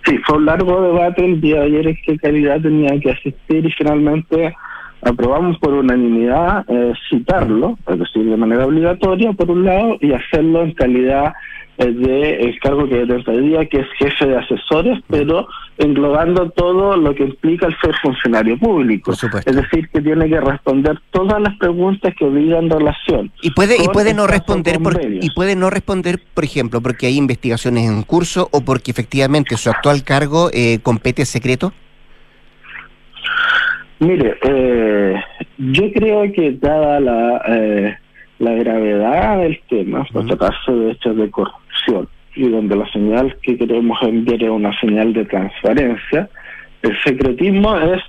Sí, fue un largo debate el día de ayer en qué calidad tenía que asistir y finalmente aprobamos por unanimidad eh, citarlo, es decir, de manera obligatoria, por un lado, y hacerlo en calidad eh, de el cargo que día, que es jefe de asesores, pero englobando todo lo que implica el ser funcionario público. Es decir, que tiene que responder todas las preguntas que obligan relación. Y puede y puede no responder por, y puede no responder, por ejemplo, porque hay investigaciones en curso o porque efectivamente su actual cargo eh, compete secreto. Mire, eh, yo creo que dada la, eh, la gravedad del tema, por tratarse de hechos de corrupción, y donde la señal que queremos enviar es una señal de transparencia, el secretismo es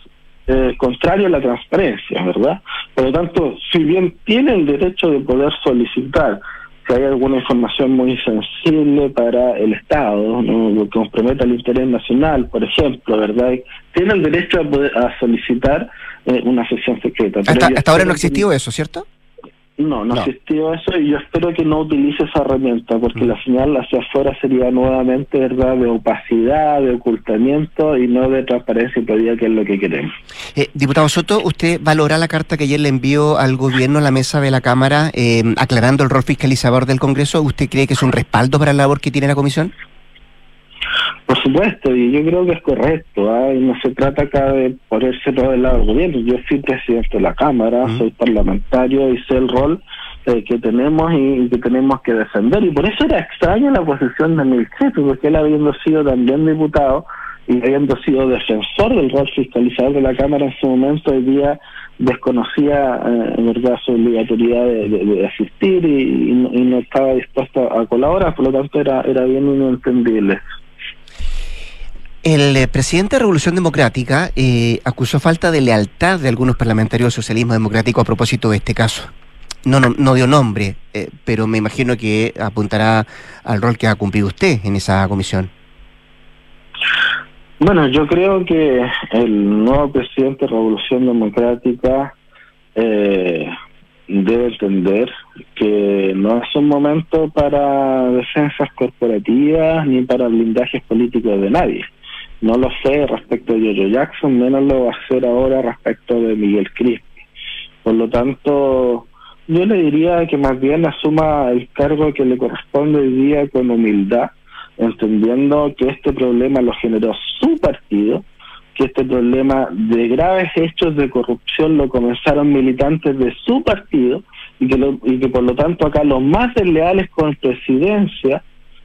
eh, contrario a la transparencia, ¿verdad? Por lo tanto, si bien tiene el derecho de poder solicitar si hay alguna información muy sensible para el Estado, ¿no? lo que comprometa el interés nacional, por ejemplo, ¿verdad? Tiene el derecho a, poder, a solicitar eh, una sesión secreta. hasta ahora no existió eso, ¿cierto? No, no, existió eso y yo espero que no utilice esa herramienta porque mm. la señal hacia afuera sería nuevamente verdad de opacidad, de ocultamiento y no de transparencia y pedida que es lo que queremos. Eh, diputado Soto, ¿usted valora la carta que ayer le envió al gobierno a la mesa de la Cámara eh, aclarando el rol fiscalizador del Congreso? ¿Usted cree que es un respaldo para la labor que tiene la Comisión? Por supuesto, y yo creo que es correcto. ¿ah? no se trata acá de ponerse todo del lado del gobierno. Yo soy presidente de la Cámara, soy parlamentario y sé el rol eh, que tenemos y, que tenemos que defender. Y por eso era extraña la posición de Milcheto, porque él habiendo sido también diputado y habiendo sido defensor del rol fiscalizador de la Cámara en su momento, hoy día desconocía eh, en verdad su obligatoriedad de, asistir y, no, estaba dispuesto a colaborar, por lo tanto era, era bien inentendible. El eh, presidente de Revolución Democrática eh, acusó falta de lealtad de algunos parlamentarios del socialismo democrático a propósito de este caso. No, no, dio nombre, pero me imagino que apuntará al rol que ha cumplido usted en esa comisión. Bueno, yo creo que el nuevo presidente de Revolución Democrática eh, debe entender que no es un momento para defensas corporativas ni para blindajes políticos de nadie. No lo sé respecto de Jojo Jackson, menos lo va a hacer ahora respecto de Miguel Crispi. Por lo tanto, yo le diría que más bien asuma el cargo que le corresponde hoy día con humildad entendiendo que este problema lo generó su partido, que este problema de graves hechos de corrupción lo comenzaron militantes de su partido y que, y que por lo tanto acá los más desleales con presidencia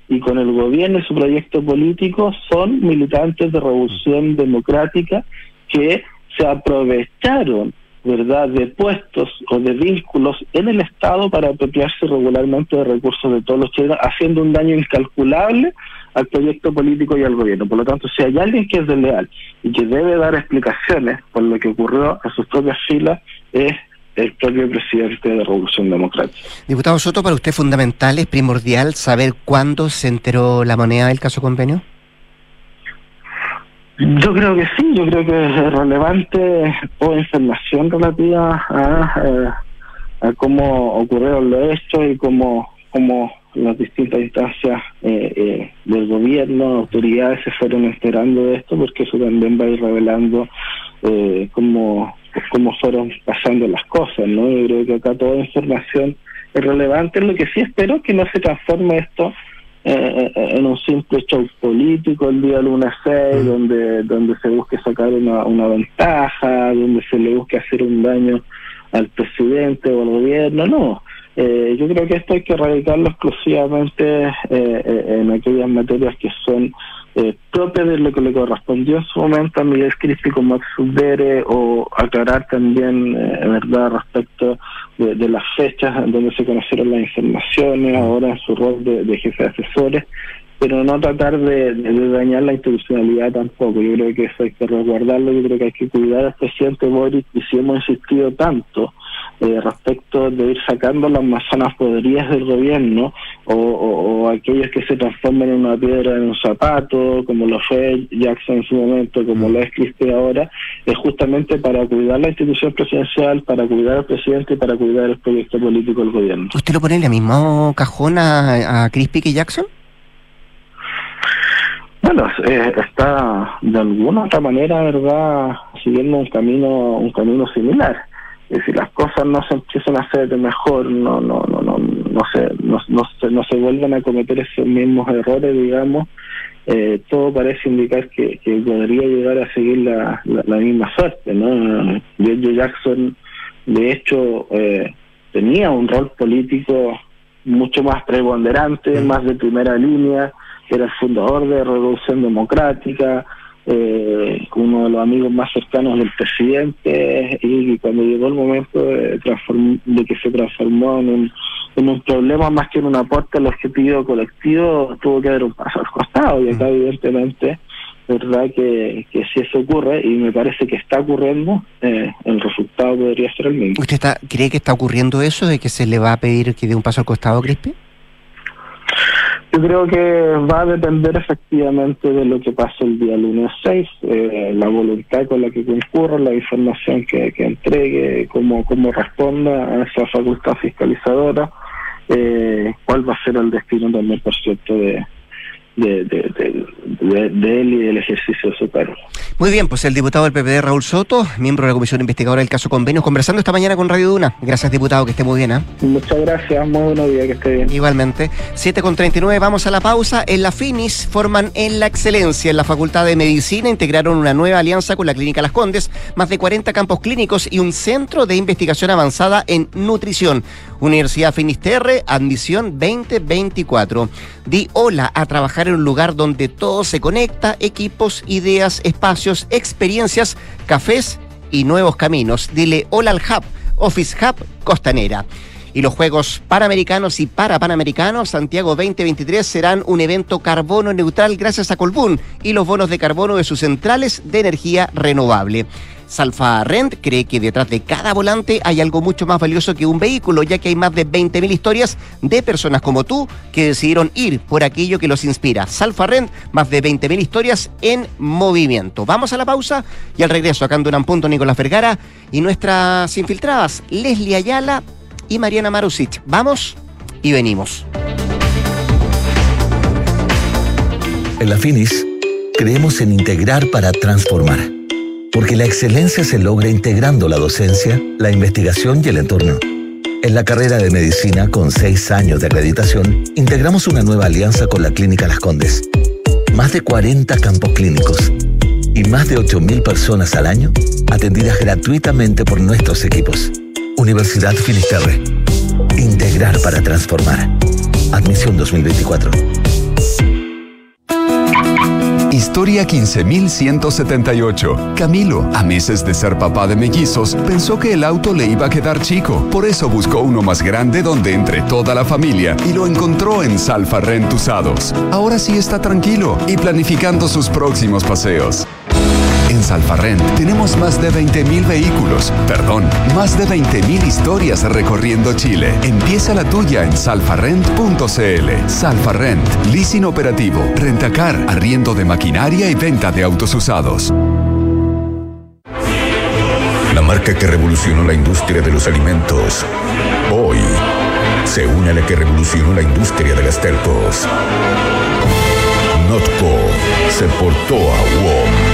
y con el gobierno y su proyecto político son militantes de revolución democrática que se aprovecharon ¿verdad?, de puestos o de vínculos en el Estado para apropiarse regularmente de recursos de todos los chilenos, haciendo un daño incalculable al proyecto político y al gobierno. Por lo tanto, si hay alguien que es desleal y que debe dar explicaciones por lo que ocurrió en sus propias filas, es el propio presidente de Revolución Democrática. Diputado Soto, para usted fundamental, es primordial saber cuándo se enteró la moneda del caso convenio. Yo creo que sí, yo creo que es relevante toda información relativa a, eh, a, cómo ocurrieron los hechos y cómo, cómo las distintas instancias eh, eh, del gobierno, autoridades se fueron enterando de esto, porque eso también va a ir revelando eh, cómo, cómo fueron pasando las cosas, ¿no? Yo creo que acá toda información es relevante, lo que sí espero que no se transforme esto eh, en un simple show político el día lunes 6, mm. donde, donde se busque sacar una, una ventaja, donde se le busque hacer un daño al presidente o al gobierno, no. Eh, yo creo que esto hay que erradicarlo exclusivamente eh, en aquellas materias que son propias de lo que le correspondió en su momento a Miguel Crispi como exubere o aclarar también, verdad, respecto de, las fechas donde se conocieron las informaciones, ahora en su rol de, jefe de asesores, pero no tratar de, dañar la institucionalidad tampoco. Yo creo que eso hay que resguardarlo, yo creo que hay que cuidar al presidente Boric y si hemos insistido tanto eh, respecto de ir sacando las manzanas podridas del gobierno o, aquellos que se transformen en una piedra en un zapato, como lo fue Jackson en su momento, como lo es Cristi ahora, es justamente para cuidar la institución presidencial, para cuidar al presidente y para cuidar el proyecto político del gobierno. ¿Usted lo pone en el mismo cajón a, a Crispy que Jackson? Bueno, eh, está de alguna otra manera, ¿verdad?, siguiendo un camino, un camino similar y si las cosas no se empiezan a hacer de mejor, no, no, no, no, no se, no, no se, no se vuelven a cometer esos mismos errores, digamos, eh, todo parece indicar que, que podría llegar a seguir la, la, misma suerte, ¿no? Joe Jackson, de hecho, eh, tenía un rol político mucho más preponderante, más de primera línea, era el fundador de Revolución Democrática, eh, uno de los amigos más cercanos del presidente y cuando llegó el momento de, de que se transformó en un, en un problema más que en un aporte al objetivo colectivo, tuvo que dar un paso al costado y acá evidentemente verdad que, que si eso ocurre y me parece que está ocurriendo eh, el resultado podría ser el mismo. ¿Usted está, cree que está ocurriendo eso de que se le va a pedir que dé un paso al costado, Crispi? Yo creo que va a depender efectivamente de lo que pase el día lunes 6, eh, la voluntad con la que concurra, la información que, entregue, cómo, cómo responda a esa facultad fiscalizadora, eh, cuál va a ser el destino también, por cierto, de, de, de, él y del ejercicio de su cargo. Muy bien, pues el diputado del PPD, Raúl Soto, miembro de la Comisión Investigadora del caso Convenios, conversando esta mañana con Radio Duna. Gracias, diputado, que esté muy bien. ¿eh? Muchas gracias, muy buenos días, que esté bien. Igualmente. 7 con 39, vamos a la pausa. En la FINIS forman en la excelencia en la Facultad de Medicina, integraron una nueva alianza con la Clínica Las Condes, más de 40 campos clínicos y un centro de investigación avanzada en nutrición. Universidad Finisterre, admisión 2024. Di hola a trabajar en un lugar donde todo se conecta, equipos, ideas, espacios, experiencias, cafés y nuevos caminos. Dile hola al Hub, Office Hub Costanera. Y los Juegos Panamericanos y Parapanamericanos Santiago 2023 serán un evento carbono neutral gracias a Colbún y los bonos de carbono de sus centrales de energía renovable. Salfa Rent cree que detrás de cada volante hay algo mucho más valioso que un vehículo, ya que hay más de 20.000 historias de personas como tú que decidieron ir por aquello que los inspira. Salfa Rent, más de 20.000 historias en movimiento. Vamos a la pausa y al regreso acá en Punto Nicolás Vergara y nuestras infiltradas Leslie Ayala y Mariana Marusic. Vamos y venimos. En la Finis creemos en integrar para transformar porque la excelencia se logra integrando la docencia, la investigación y el entorno. En la carrera de medicina, con seis años de acreditación, integramos una nueva alianza con la Clínica Las Condes. Más de 40 campos clínicos y más de 8.000 personas al año atendidas gratuitamente por nuestros equipos. Universidad Finisterre. Integrar para transformar. Admisión 2024. Historia 15178. Camilo, a meses de ser papá de mellizos, pensó que el auto le iba a quedar chico. Por eso buscó uno más grande donde entre toda la familia y lo encontró en Salfa Rent Usados. Ahora sí está tranquilo y planificando sus próximos paseos. Salfarrent tenemos más de 20.000 vehículos, perdón, más de 20.000 historias recorriendo Chile. Empieza la tuya en salfarrent.cl. Salfarrent, leasing operativo, rentacar, arriendo de maquinaria y venta de autos usados. La marca que revolucionó la industria de los alimentos, hoy se une a la que revolucionó la industria de las telcos. Notco se portó a WOM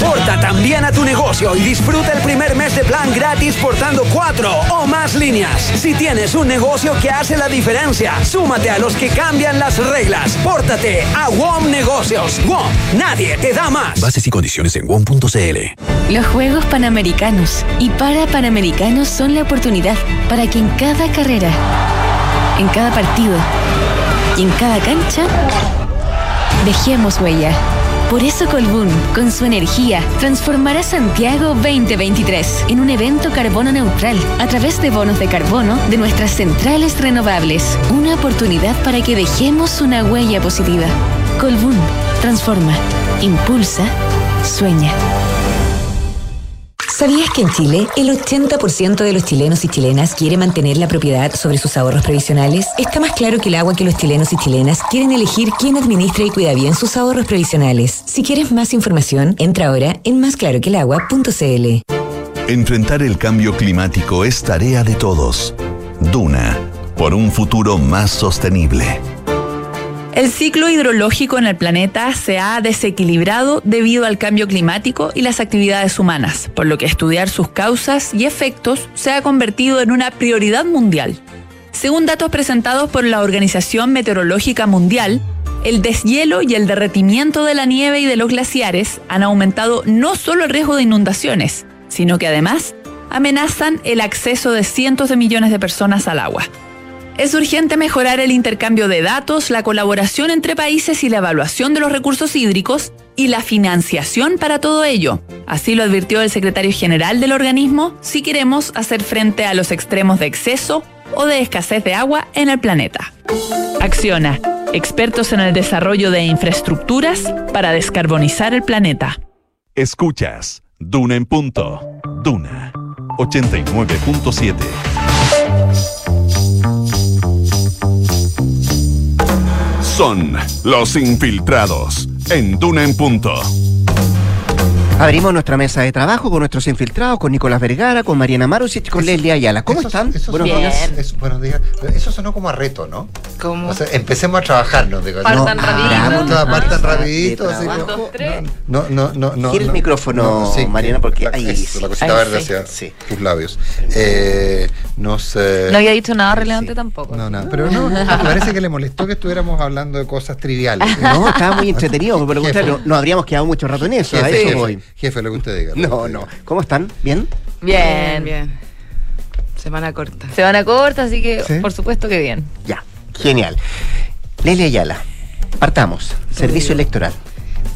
Porta también a tu negocio y disfruta el primer mes de plan gratis portando cuatro o más líneas. Si tienes un negocio que hace la diferencia, súmate a los que cambian las reglas. Pórtate a WOM Negocios. WOM, nadie te da más. Bases y condiciones en WOM.cl. Los Juegos Panamericanos y para Panamericanos son la oportunidad para que en cada carrera, en cada partido y en cada cancha dejemos huella por eso Colbún, con su energía, transformará Santiago 2023 en un evento carbono neutral a través de bonos de carbono de nuestras centrales renovables. Una oportunidad para que dejemos una huella positiva. Colbún transforma, impulsa, sueña. ¿Sabías que en Chile el 80% de los chilenos y chilenas quiere mantener la propiedad sobre sus ahorros previsionales? Está más claro que el agua que los chilenos y chilenas quieren elegir quién administra y cuida bien sus ahorros previsionales. Si quieres más información, entra ahora en másclaroquelagua.cl. Enfrentar el cambio climático es tarea de todos. Duna, por un futuro más sostenible. El ciclo hidrológico en el planeta se ha desequilibrado debido al cambio climático y las actividades humanas, por lo que estudiar sus causas y efectos se ha convertido en una prioridad mundial. Según datos presentados por la Organización Meteorológica Mundial, el deshielo y el derretimiento de la nieve y de los glaciares han aumentado no solo el riesgo de inundaciones, sino que además amenazan el acceso de cientos de millones de personas al agua. Es urgente mejorar el intercambio de datos, la colaboración entre países y la evaluación de los recursos hídricos y la financiación para todo ello. Así lo advirtió el secretario general del organismo si queremos hacer frente a los extremos de exceso o de escasez de agua en el planeta. Acciona, expertos en el desarrollo de infraestructuras para descarbonizar el planeta. Escuchas, Duna en punto, Duna 89.7. Son los infiltrados en Duna en Punto. Abrimos nuestra mesa de trabajo con nuestros infiltrados, con Nicolás Vergara, con Mariana Marusic, con Leslie Ayala. ¿Cómo están? buenos, días. buenos días. Eso sonó como a reto, ¿no? ¿Cómo? O sea, empecemos a trabajarnos. Digo, partan no, rapidito. Ah, partan rapidito. No, no, no, no. Gira el micrófono, Mariana, porque la, ahí. Eso, la cosita verde hacia tus labios. Eh, no sé. No había dicho nada relevante tampoco. No, nada. Pero no, me parece que le molestó que estuviéramos hablando de cosas triviales. No, estaba muy entretenido. Pero no, no habríamos quedado mucho rato en eso. A eso voy. Jefe, lo que usted diga. No, no. ¿Cómo están? ¿Bien? Bien, bien. Semana corta. Semana corta, así que por supuesto que bien. Ya, genial. Lelia Ayala, partamos. Servicio electoral.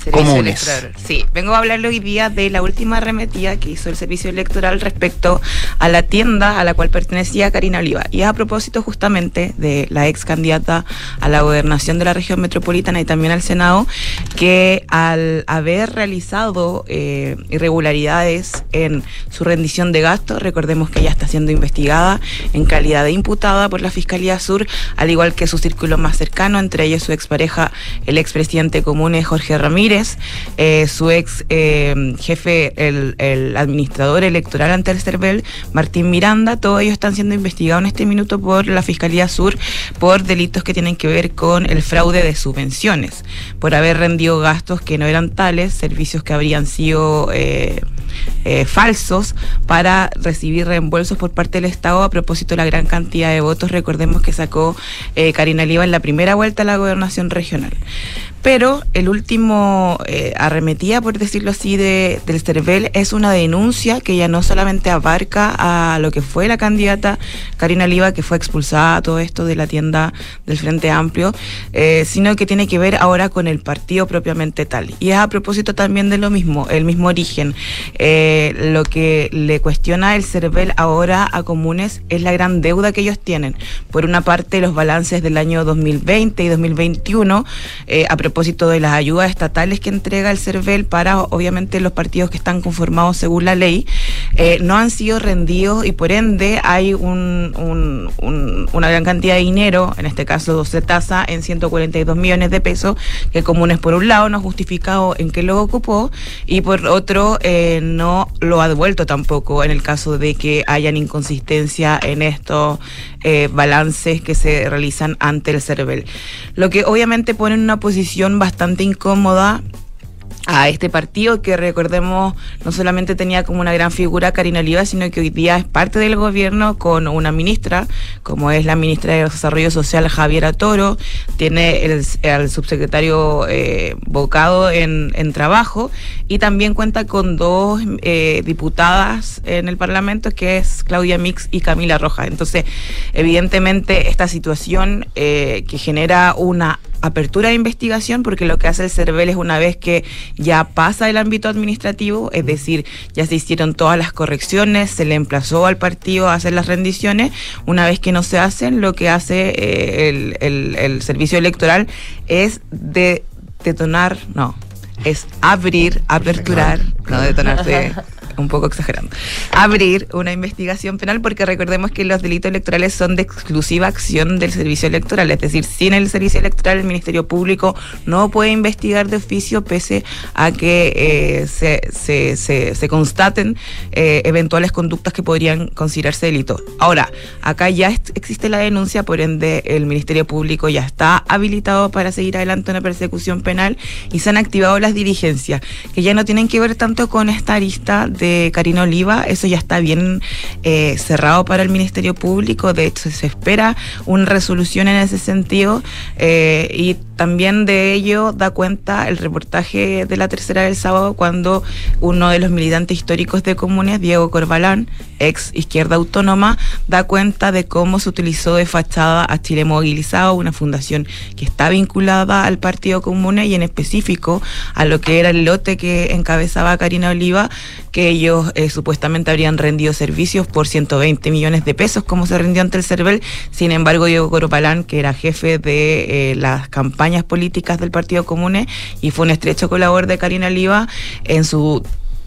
Servicio Comunes. electoral. Sí, vengo a hablarle hoy día de la última arremetida que hizo el servicio electoral respecto a la tienda a la cual pertenecía Karina Oliva. Y es a propósito justamente de la ex candidata a la gobernación de la región metropolitana y también al Senado, que al haber realizado eh, irregularidades en su rendición de gastos, recordemos que ella está siendo investigada en calidad de imputada por la Fiscalía Sur, al igual que su círculo más cercano, entre ellos su expareja, el expresidente común Jorge Ramírez, eh, su ex eh, jefe, el, administrador electoral ante el CERVEL, Martín Miranda, todos ellos están siendo investigados en este minuto por la Fiscalía Sur por delitos que tienen que ver con el fraude de subvenciones, por haber rendido gastos que no eran tales, servicios que habrían sido... Eh, falsos para recibir reembolsos por parte del Estado a propósito de la gran cantidad de votos. Recordemos que sacó Karina Oliva en la primera vuelta a la gobernación regional. Pero el último eh, por decirlo así, de, del CERVEL es una denuncia que ya no solamente abarca a lo que fue la candidata Karina Oliva, que fue expulsada todo esto de la tienda del Frente Amplio, eh, sino que tiene que ver ahora con el partido propiamente tal. Y es a propósito también de lo mismo, el mismo origen. Eh, lo que le cuestiona el CERVEL ahora a comunes es la gran deuda que ellos tienen. Por una parte, los balances del año 2020 y 2021, eh, a propósito de las ayudas estatales que entrega el CERVEL para, obviamente, los partidos que están conformados según la ley, eh, no han sido rendidos y por ende hay un, un- un- una gran cantidad de dinero, en este caso se tasa en 142 millones de pesos, que Comunes por un lado no ha justificado en qué lo ocupó y por otro eh, no lo ha devuelto tampoco en el caso de que hayan inconsistencia en estos eh, balances que se realizan ante el CERVEL. Lo que obviamente pone en una posición bastante incómoda a este partido que recordemos no solamente tenía como una gran figura Karina Oliva, sino que hoy día es parte del gobierno con una ministra, como es la ministra de Desarrollo Social Javiera Toro, tiene el, al subsecretario eh, Bocado en, en trabajo y también cuenta con dos eh, diputadas en el Parlamento, que es Claudia Mix y Camila Rojas. Entonces, evidentemente, esta situación eh, que genera una apertura de investigación porque lo que hace el CERVEL es una vez que ya pasa el ámbito administrativo, es decir, ya se hicieron todas las correcciones, se le emplazó al partido a hacer las rendiciones, una vez que no se hacen, lo que hace eh, el, el- el servicio electoral es de detonar, no, es abrir, aperturar, no detonarse un poco exagerando, abrir una investigación penal porque recordemos que los delitos electorales son de exclusiva acción del servicio electoral, es decir, sin el servicio electoral el Ministerio Público no puede investigar de oficio pese a que eh, se, se, constaten eh, eventuales conductas que podrían considerarse delito. Ahora, acá ya existe la denuncia, por ende el Ministerio Público ya está habilitado para seguir adelante una persecución penal y se han activado las diligencias, que ya no tienen que ver tanto con esta arista de Karina Oliva, eso ya está bien eh, cerrado para el Ministerio Público, de hecho se espera una resolución en ese sentido. Eh, y también de ello da cuenta el reportaje de la tercera del sábado cuando uno de los militantes históricos de comunes, Diego Corbalán, ex izquierda autónoma, da cuenta de cómo se utilizó de fachada a Chile Movilizado, una fundación que está vinculada al Partido Comunes y en específico a lo que era el lote que encabezaba Karina Oliva, que ellos eh, supuestamente habrían rendido servicios por 120 millones de pesos, como se rindió ante el CERVEL. Sin embargo, Diego Corbalán, que era jefe de eh, las campañas políticas del Partido Comunes y fue un estrecho colaborador de Karina Oliva, en su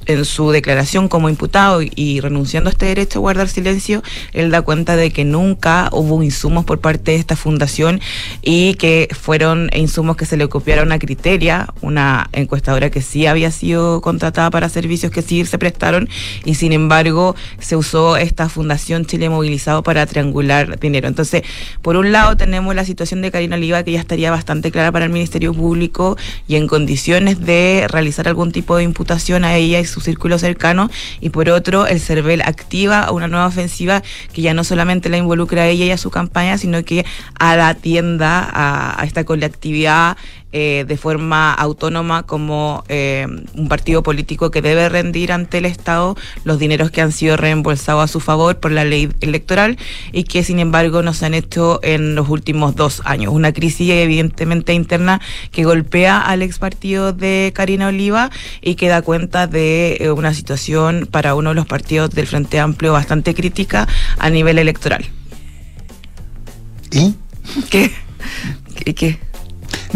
en su declaración como imputado y, renunciando a este derecho a guardar silencio, él da cuenta de que nunca hubo insumos por parte de esta fundación y que fueron insumos que se le copiaron a Criteria, una encuestadora que sí había sido contratada para servicios que sí se prestaron y sin embargo se usó esta fundación Chile Movilizado para triangular dinero. Entonces, por un lado tenemos la situación de Karina Oliva que ya estaría bastante clara para el Ministerio Público y en condiciones de realizar algún tipo de imputación a ella y su su círculo cercano, y por otro, el CERVEL activa una nueva ofensiva que ya no solamente la involucra a ella y a su campaña, sino que a la tienda, a, a esta colectividad eh, de forma autónoma como eh, un partido político que debe rendir ante el Estado los dineros que han sido reembolsados a su favor por la ley electoral y que sin embargo no se han hecho en los últimos dos años. Una crisis evidentemente interna que golpea al ex partido de Karina Oliva y que da cuenta de eh, una situación para uno de los partidos del Frente Amplio bastante crítica a nivel electoral. ¿Y? ¿Qué? ¿Qué?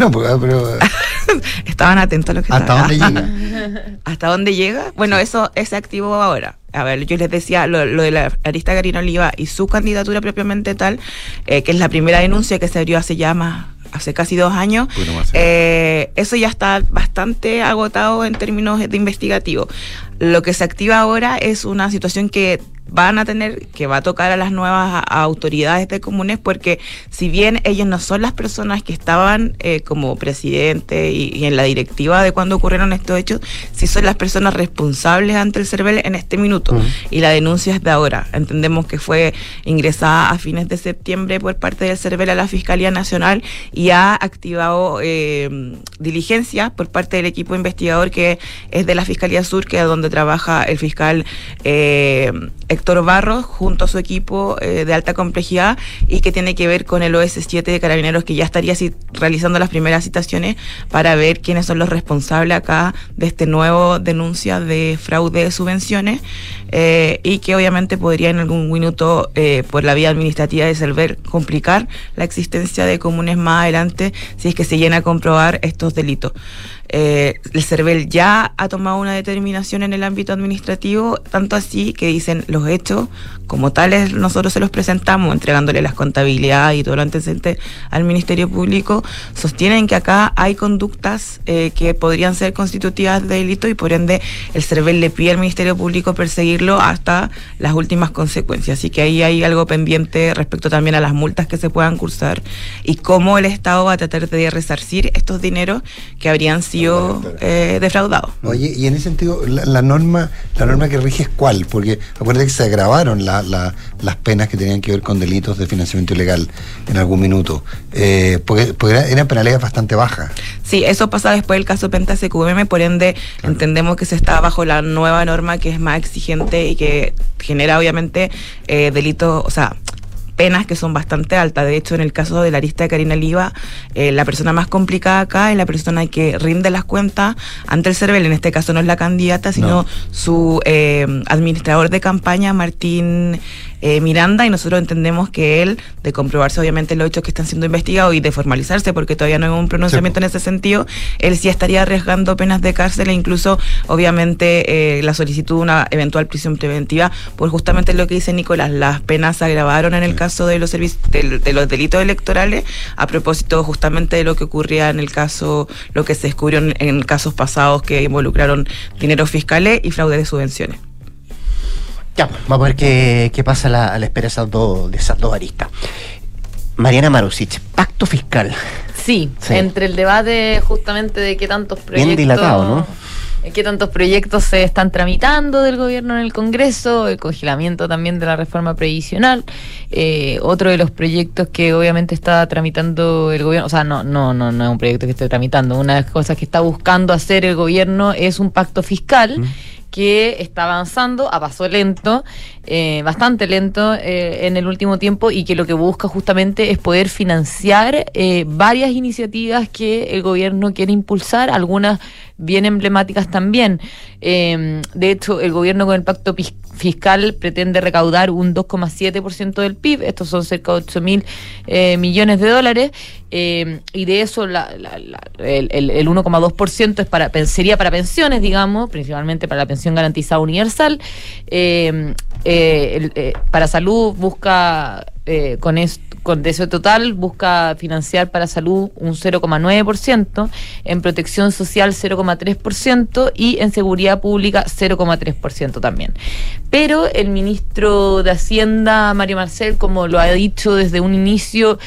No, pues, ah, pero. Estaban atentos a lo que ¿Hasta estaba- dónde llega? ¿Hasta dónde llega? Bueno, eso es activo ahora. A ver, yo les decía lo, lo de la arista Karina Oliva y su candidatura propiamente tal, eh, que es la primera denuncia que se abrió hace ya más, hace casi dos años. Bueno, Eh, eso ya está bastante agotado en términos de investigativo. Lo que se activa ahora es una situación que van a tener, que va a tocar a las nuevas autoridades de comunes, porque si bien ellos no son las personas que estaban eh, como presidente y, y en la directiva de cuando ocurrieron estos hechos, sí son las personas responsables ante el CERVEL en este minuto. Y la denuncia es de ahora. Entendemos que fue ingresada a fines de septiembre por parte del CERVEL a la Fiscalía Nacional y ha activado eh, diligencias por parte del equipo investigador que es de la Fiscalía Sur, que es donde trabaja el fiscal eh, Héctor Barros junto a su equipo eh, de alta complejidad y que tiene que ver con el OS7 de Carabineros que ya estaría realizando las primeras citaciones para ver quiénes son los responsables acá de este nuevo denuncia de fraude de subvenciones eh, y que obviamente podría en algún minuto eh, por la vía administrativa de complicar la existencia de comunes más adelante si es que se llena a comprobar estos delitos. Eh, el CERVEL ya ha tomado una determinación en el ámbito administrativo, tanto así que dicen los hechos como tales nosotros se los presentamos, entregándole las contabilidades y todo lo antecedente al Ministerio Público, sostienen que acá hay conductas eh, que podrían ser constitutivas de delito y por ende el CERVEL le pide al Ministerio Público perseguirlo hasta las últimas consecuencias. Así que ahí hay algo pendiente respecto también a las multas que se puedan cursar y cómo el Estado va a tratar de resarcir estos dineros que habrían sido eh, defraudados. Oye, y en ese sentido, la, la norma la norma que rige es cuál? Porque acuérdate que se agravaron la- la- las penas que tenían que ver con delitos de financiamiento ilegal en algún minuto. Eh, porque porque era- eran penalidades bastante bajas. Sí, eso pasa después del caso Penta SQM, por ende entendemos que se está bajo la nueva norma que es más exigente y que genera obviamente eh, delitos, o sea, penas que son bastante altas. De hecho, en el caso de la lista de Karina Liva, eh, la persona más complicada acá es la persona que rinde las cuentas ante el CERVEL. En este caso no es la candidata, sino No. su eh, administrador de campaña, Martín eh, Miranda, y nosotros entendemos que él, de comprobarse obviamente los hechos que están siendo investigados y de formalizarse, porque todavía no hay un pronunciamiento en ese sentido, él sí estaría arriesgando penas de cárcel e incluso, obviamente, eh, la solicitud de una eventual prisión preventiva, por justamente lo que dice Nicolás, las penas se agravaron en el caso de los de los delitos electorales, a propósito justamente de lo que ocurría en el caso, lo que se descubrió en, en casos pasados que involucraron dineros fiscales y fraude de subvenciones. Ya, pues, vamos a ver qué, qué pasa a la, a la espera de esas dos, de esas dos aristas. Mariana Marusic, pacto fiscal. Sí, Sí. entre el debate justamente de qué tantos proyectos. Bien dilatado, ¿no? eh, qué tantos proyectos se están tramitando del gobierno en el Congreso, el congelamiento también de la reforma previsional, eh, otro de los proyectos que obviamente está tramitando el gobierno, o sea, no, no, no, no es un proyecto que esté tramitando, una de las cosas que está buscando hacer el gobierno es un pacto fiscal. Que está avanzando a paso lento, eh, bastante lento eh, en el último tiempo y que lo que busca justamente es poder financiar eh, varias iniciativas que el gobierno quiere impulsar, algunas bien emblemáticas también. Eh, de hecho, el gobierno con el pacto fiscal pretende recaudar un 2,7% del PIB, estos son cerca de 8 mil eh, millones de dólares, eh, y de eso la- la- la- el, el- el 1,2% es para, sería para pensiones, digamos, principalmente para la pensión garantizada universal. Eh, eh, eh, para salud busca, con, es- con total, busca financiar para salud un 0,9%, en protección social 0,3% y en seguridad pública 0,3% también. Pero el ministro de Hacienda, Mario Marcel, como lo ha dicho desde un inicio,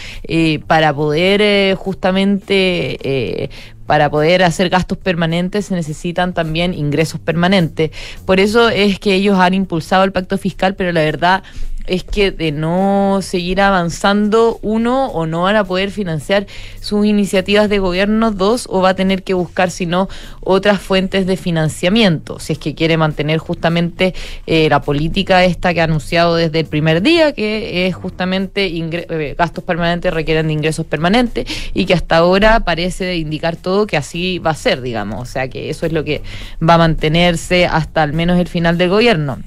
para poder justamente para poder hacer gastos permanentes se necesitan también ingresos permanentes. Por eso es que ellos han impulsado el pacto fiscal, pero la verdad es que de no seguir avanzando, uno, o no van a poder financiar sus iniciativas de gobierno, dos, o va a tener que buscar, si no, otras fuentes de financiamiento, si es que quiere mantener justamente eh, la política esta que ha anunciado desde el primer día, que es justamente eh, gastos permanentes requieren de ingresos permanentes, y que hasta ahora parece indicar todo que así va a ser, digamos, o sea que eso es lo que va a mantenerse hasta al menos el final del gobierno.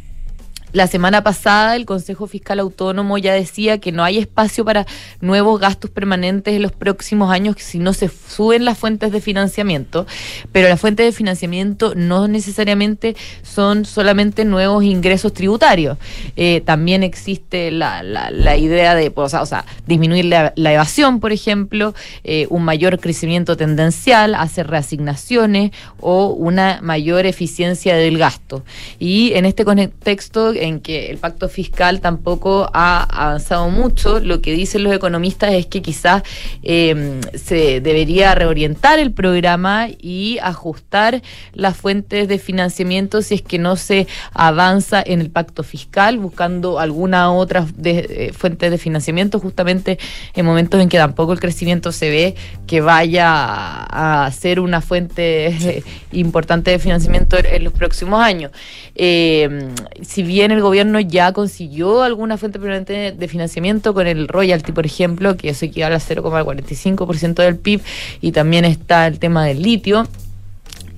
La semana pasada el Consejo Fiscal Autónomo ya decía que no hay espacio para nuevos gastos permanentes en los próximos años si no se suben las fuentes de financiamiento, pero las fuentes de financiamiento no necesariamente son solamente nuevos ingresos tributarios. Eh, también existe la, la, idea de pues, o sea, disminuir la, evasión, por ejemplo, eh, un mayor crecimiento tendencial, hacer reasignaciones o una mayor eficiencia del gasto. Y en este contexto, en que el pacto fiscal tampoco ha avanzado mucho. Lo que dicen los economistas es que quizás em, se debería reorientar el programa y ajustar las fuentes de financiamiento si es que no se avanza en el pacto fiscal, buscando alguna otra de, eh, fuente de financiamiento, justamente en momentos en que tampoco el crecimiento se ve que vaya a ser una fuente eh, importante de financiamiento en, los próximos años. Em, si bien el gobierno ya consiguió alguna fuente permanente de financiamiento con el royalty, por ejemplo, que eso equivale a 0,45% del PIB, y también está el tema del litio.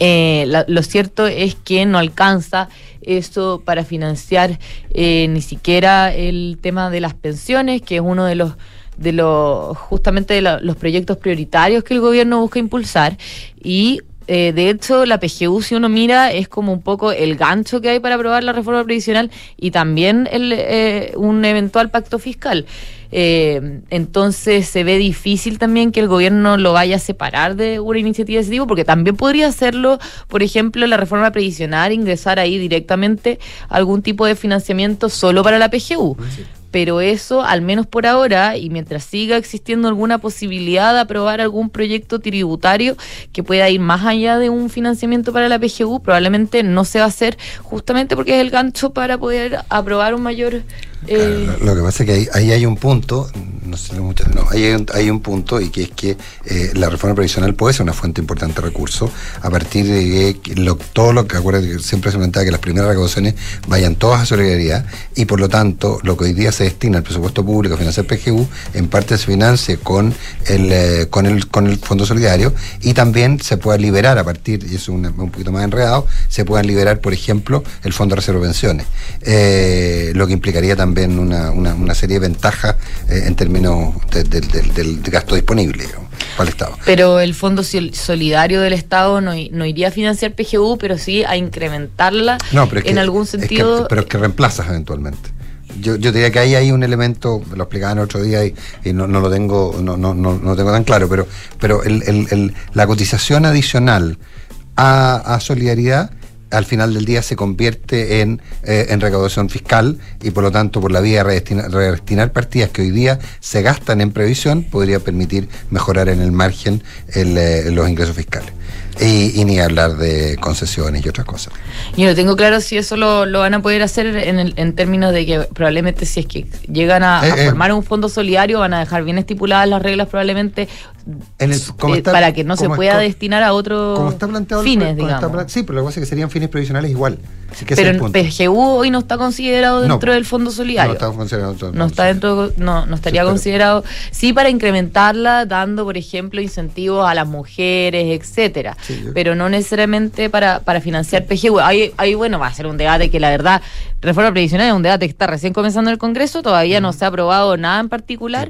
Eh, lo cierto es que no alcanza eso para financiar eh, ni siquiera el tema de las pensiones, que es uno de los de los justamente de los proyectos prioritarios que el gobierno busca impulsar y eh, de hecho, la PGU, si uno mira, es como un poco el gancho que hay para aprobar la reforma previsional y también el, eh, un eventual pacto fiscal. Eh, entonces se ve difícil también que el gobierno lo vaya a separar de una iniciativa de ese tipo, porque también podría hacerlo, por ejemplo, la reforma previsional, ingresar ahí directamente algún tipo de financiamiento solo para la PGU pero eso, al menos por ahora, y mientras siga existiendo alguna posibilidad de aprobar algún proyecto tributario que pueda ir más allá de un financiamiento para la PGU, probablemente no se va a hacer justamente porque es el gancho para poder aprobar un mayor eh, lo, que pasa es que ahí, hay un punto, no sé mucho, no, hay un, hay un punto y que es que eh, la reforma previsional puede ser una fuente importante de recursos a partir de que todo lo que acuerda que siempre se comentaba que las primeras recaudaciones vayan todas a solidaridad y por lo tanto lo que hoy día se destina al presupuesto público a financiar PGU en parte se financie con el, eh, con el con el fondo solidario y también se pueda liberar a partir, y es un, poquito más enredado, se puedan liberar por ejemplo el fondo de reserva de pensiones, lo que implicaría también también una, una, serie de ventajas eh, en términos del gasto disponible para el Estado. Pero el Fondo Solidario del Estado no, no, iría a financiar PGU, pero sí a incrementarla en algún sentido. pero es que reemplazas eventualmente. Yo, yo diría que ahí hay un elemento, lo explicaban otro día y, no, no, lo tengo, no, no, no, no tengo tan claro, pero, pero el, el, la cotización adicional a, a solidaridad al final del día se convierte en, eh, en recaudación fiscal y por lo tanto por la vía de redestinar, partidas que hoy día se gastan en previsión podría permitir mejorar en el margen eh, los ingresos fiscales. Y, ni hablar de concesiones y otras cosas. Yo no tengo claro si eso lo, van a poder hacer en, el, en términos de que probablemente si es que llegan a, eh, formar un fondo solidario van a dejar bien estipuladas las reglas probablemente eh, para que no se pueda destinar a otros fines, digamos. sí, pero lo que pasa es que serían fines previsionales igual. Pero el PGU hoy no está considerado dentro del fondo solidario. No está considerado no está dentro, no, no estaría considerado. Sí, para incrementarla, dando, por ejemplo, incentivos a las mujeres, etcétera. pero no necesariamente para, para financiar PGU. Ahí, ahí, bueno, va a ser un debate que la verdad, reforma previsional es un debate que está recién comenzando en el Congreso, todavía no se ha aprobado nada en particular.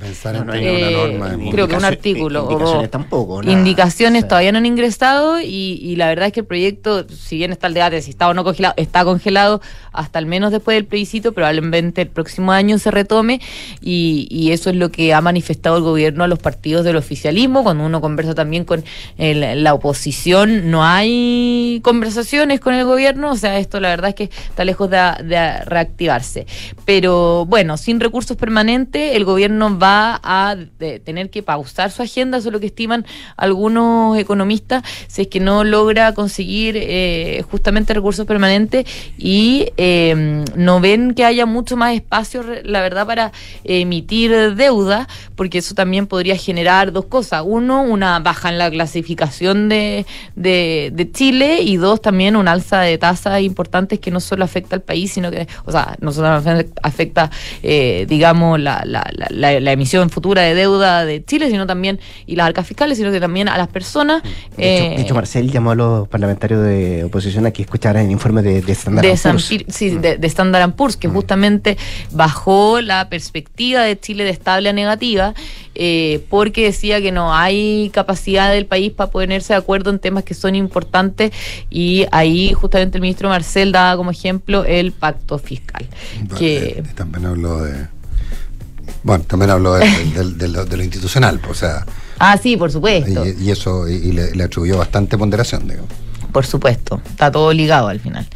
Eh, creo que un artículo indicaciones tampoco. Indicaciones todavía no han ingresado y, la verdad es que el proyecto, si bien está el debate si está o no congelado, está congelado hasta al menos después del plebiscito, probablemente el próximo año se retome y, eso es lo que ha manifestado el gobierno a los partidos del oficialismo. Cuando uno conversa también con la oposición, no hay conversaciones con el gobierno, o sea, esto la verdad es que está lejos de, reactivarse. Pero bueno, sin recursos permanentes, el gobierno va a de, tener que pausar su agenda, eso es lo que estiman algunos economistas, si es que no logra conseguir eh, justamente recursos permanentes y eh, no ven que haya mucho más espacio, la verdad, para emitir deuda, porque eso también podría generar dos cosas. Uno, una baja en la clasificación de, de, Chile y dos, también una alza de tasas importantes que no solo afecta al país, sino que, o sea, no solo afecta, eh, digamos, la, la, la, la, emisión futura de deuda de Chile, sino también, y las arcas fiscales, sino que también a las personas. De hecho, de hecho Marcel llamó a los parlamentarios de oposición a que escucharan el informe de, de Standard de Poor's. Sí, de, de Standard Poor's, que justamente bajó la perspectiva de Chile de estable a negativa, eh, porque decía que no hay capacidad del país para ponerse de acuerdo en temas que son importantes y ahí justamente el ministro Marcel daba como ejemplo el pacto fiscal. que también habló de... Bueno, también habló de, de, de, lo, de lo, institucional, o sea... Ah, sí, por supuesto. Y, y eso, y, y le, le, atribuyó bastante ponderación, digo. Por supuesto, está todo ligado al final.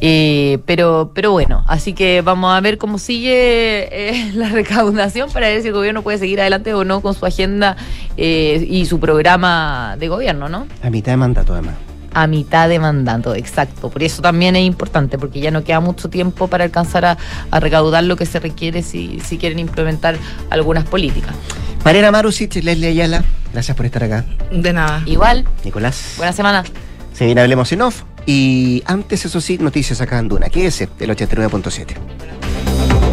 Eh, pero, pero bueno, así que vamos a ver cómo sigue eh, la recaudación para ver si el gobierno puede seguir adelante o no con su agenda eh, y su programa de gobierno, ¿no? A mitad de mandato, además a mitad de mandato, exacto. Por eso también es importante, porque ya no queda mucho tiempo para alcanzar a, a recaudar lo que se requiere si, si, quieren implementar algunas políticas. Mariana Marusic, Leslie Ayala, gracias por estar acá. De nada. Igual. Nicolás. Buena semana. Se viene Hablemos en Off. Y antes, eso sí, noticias acá en Duna. ¿Qué es el 89.7?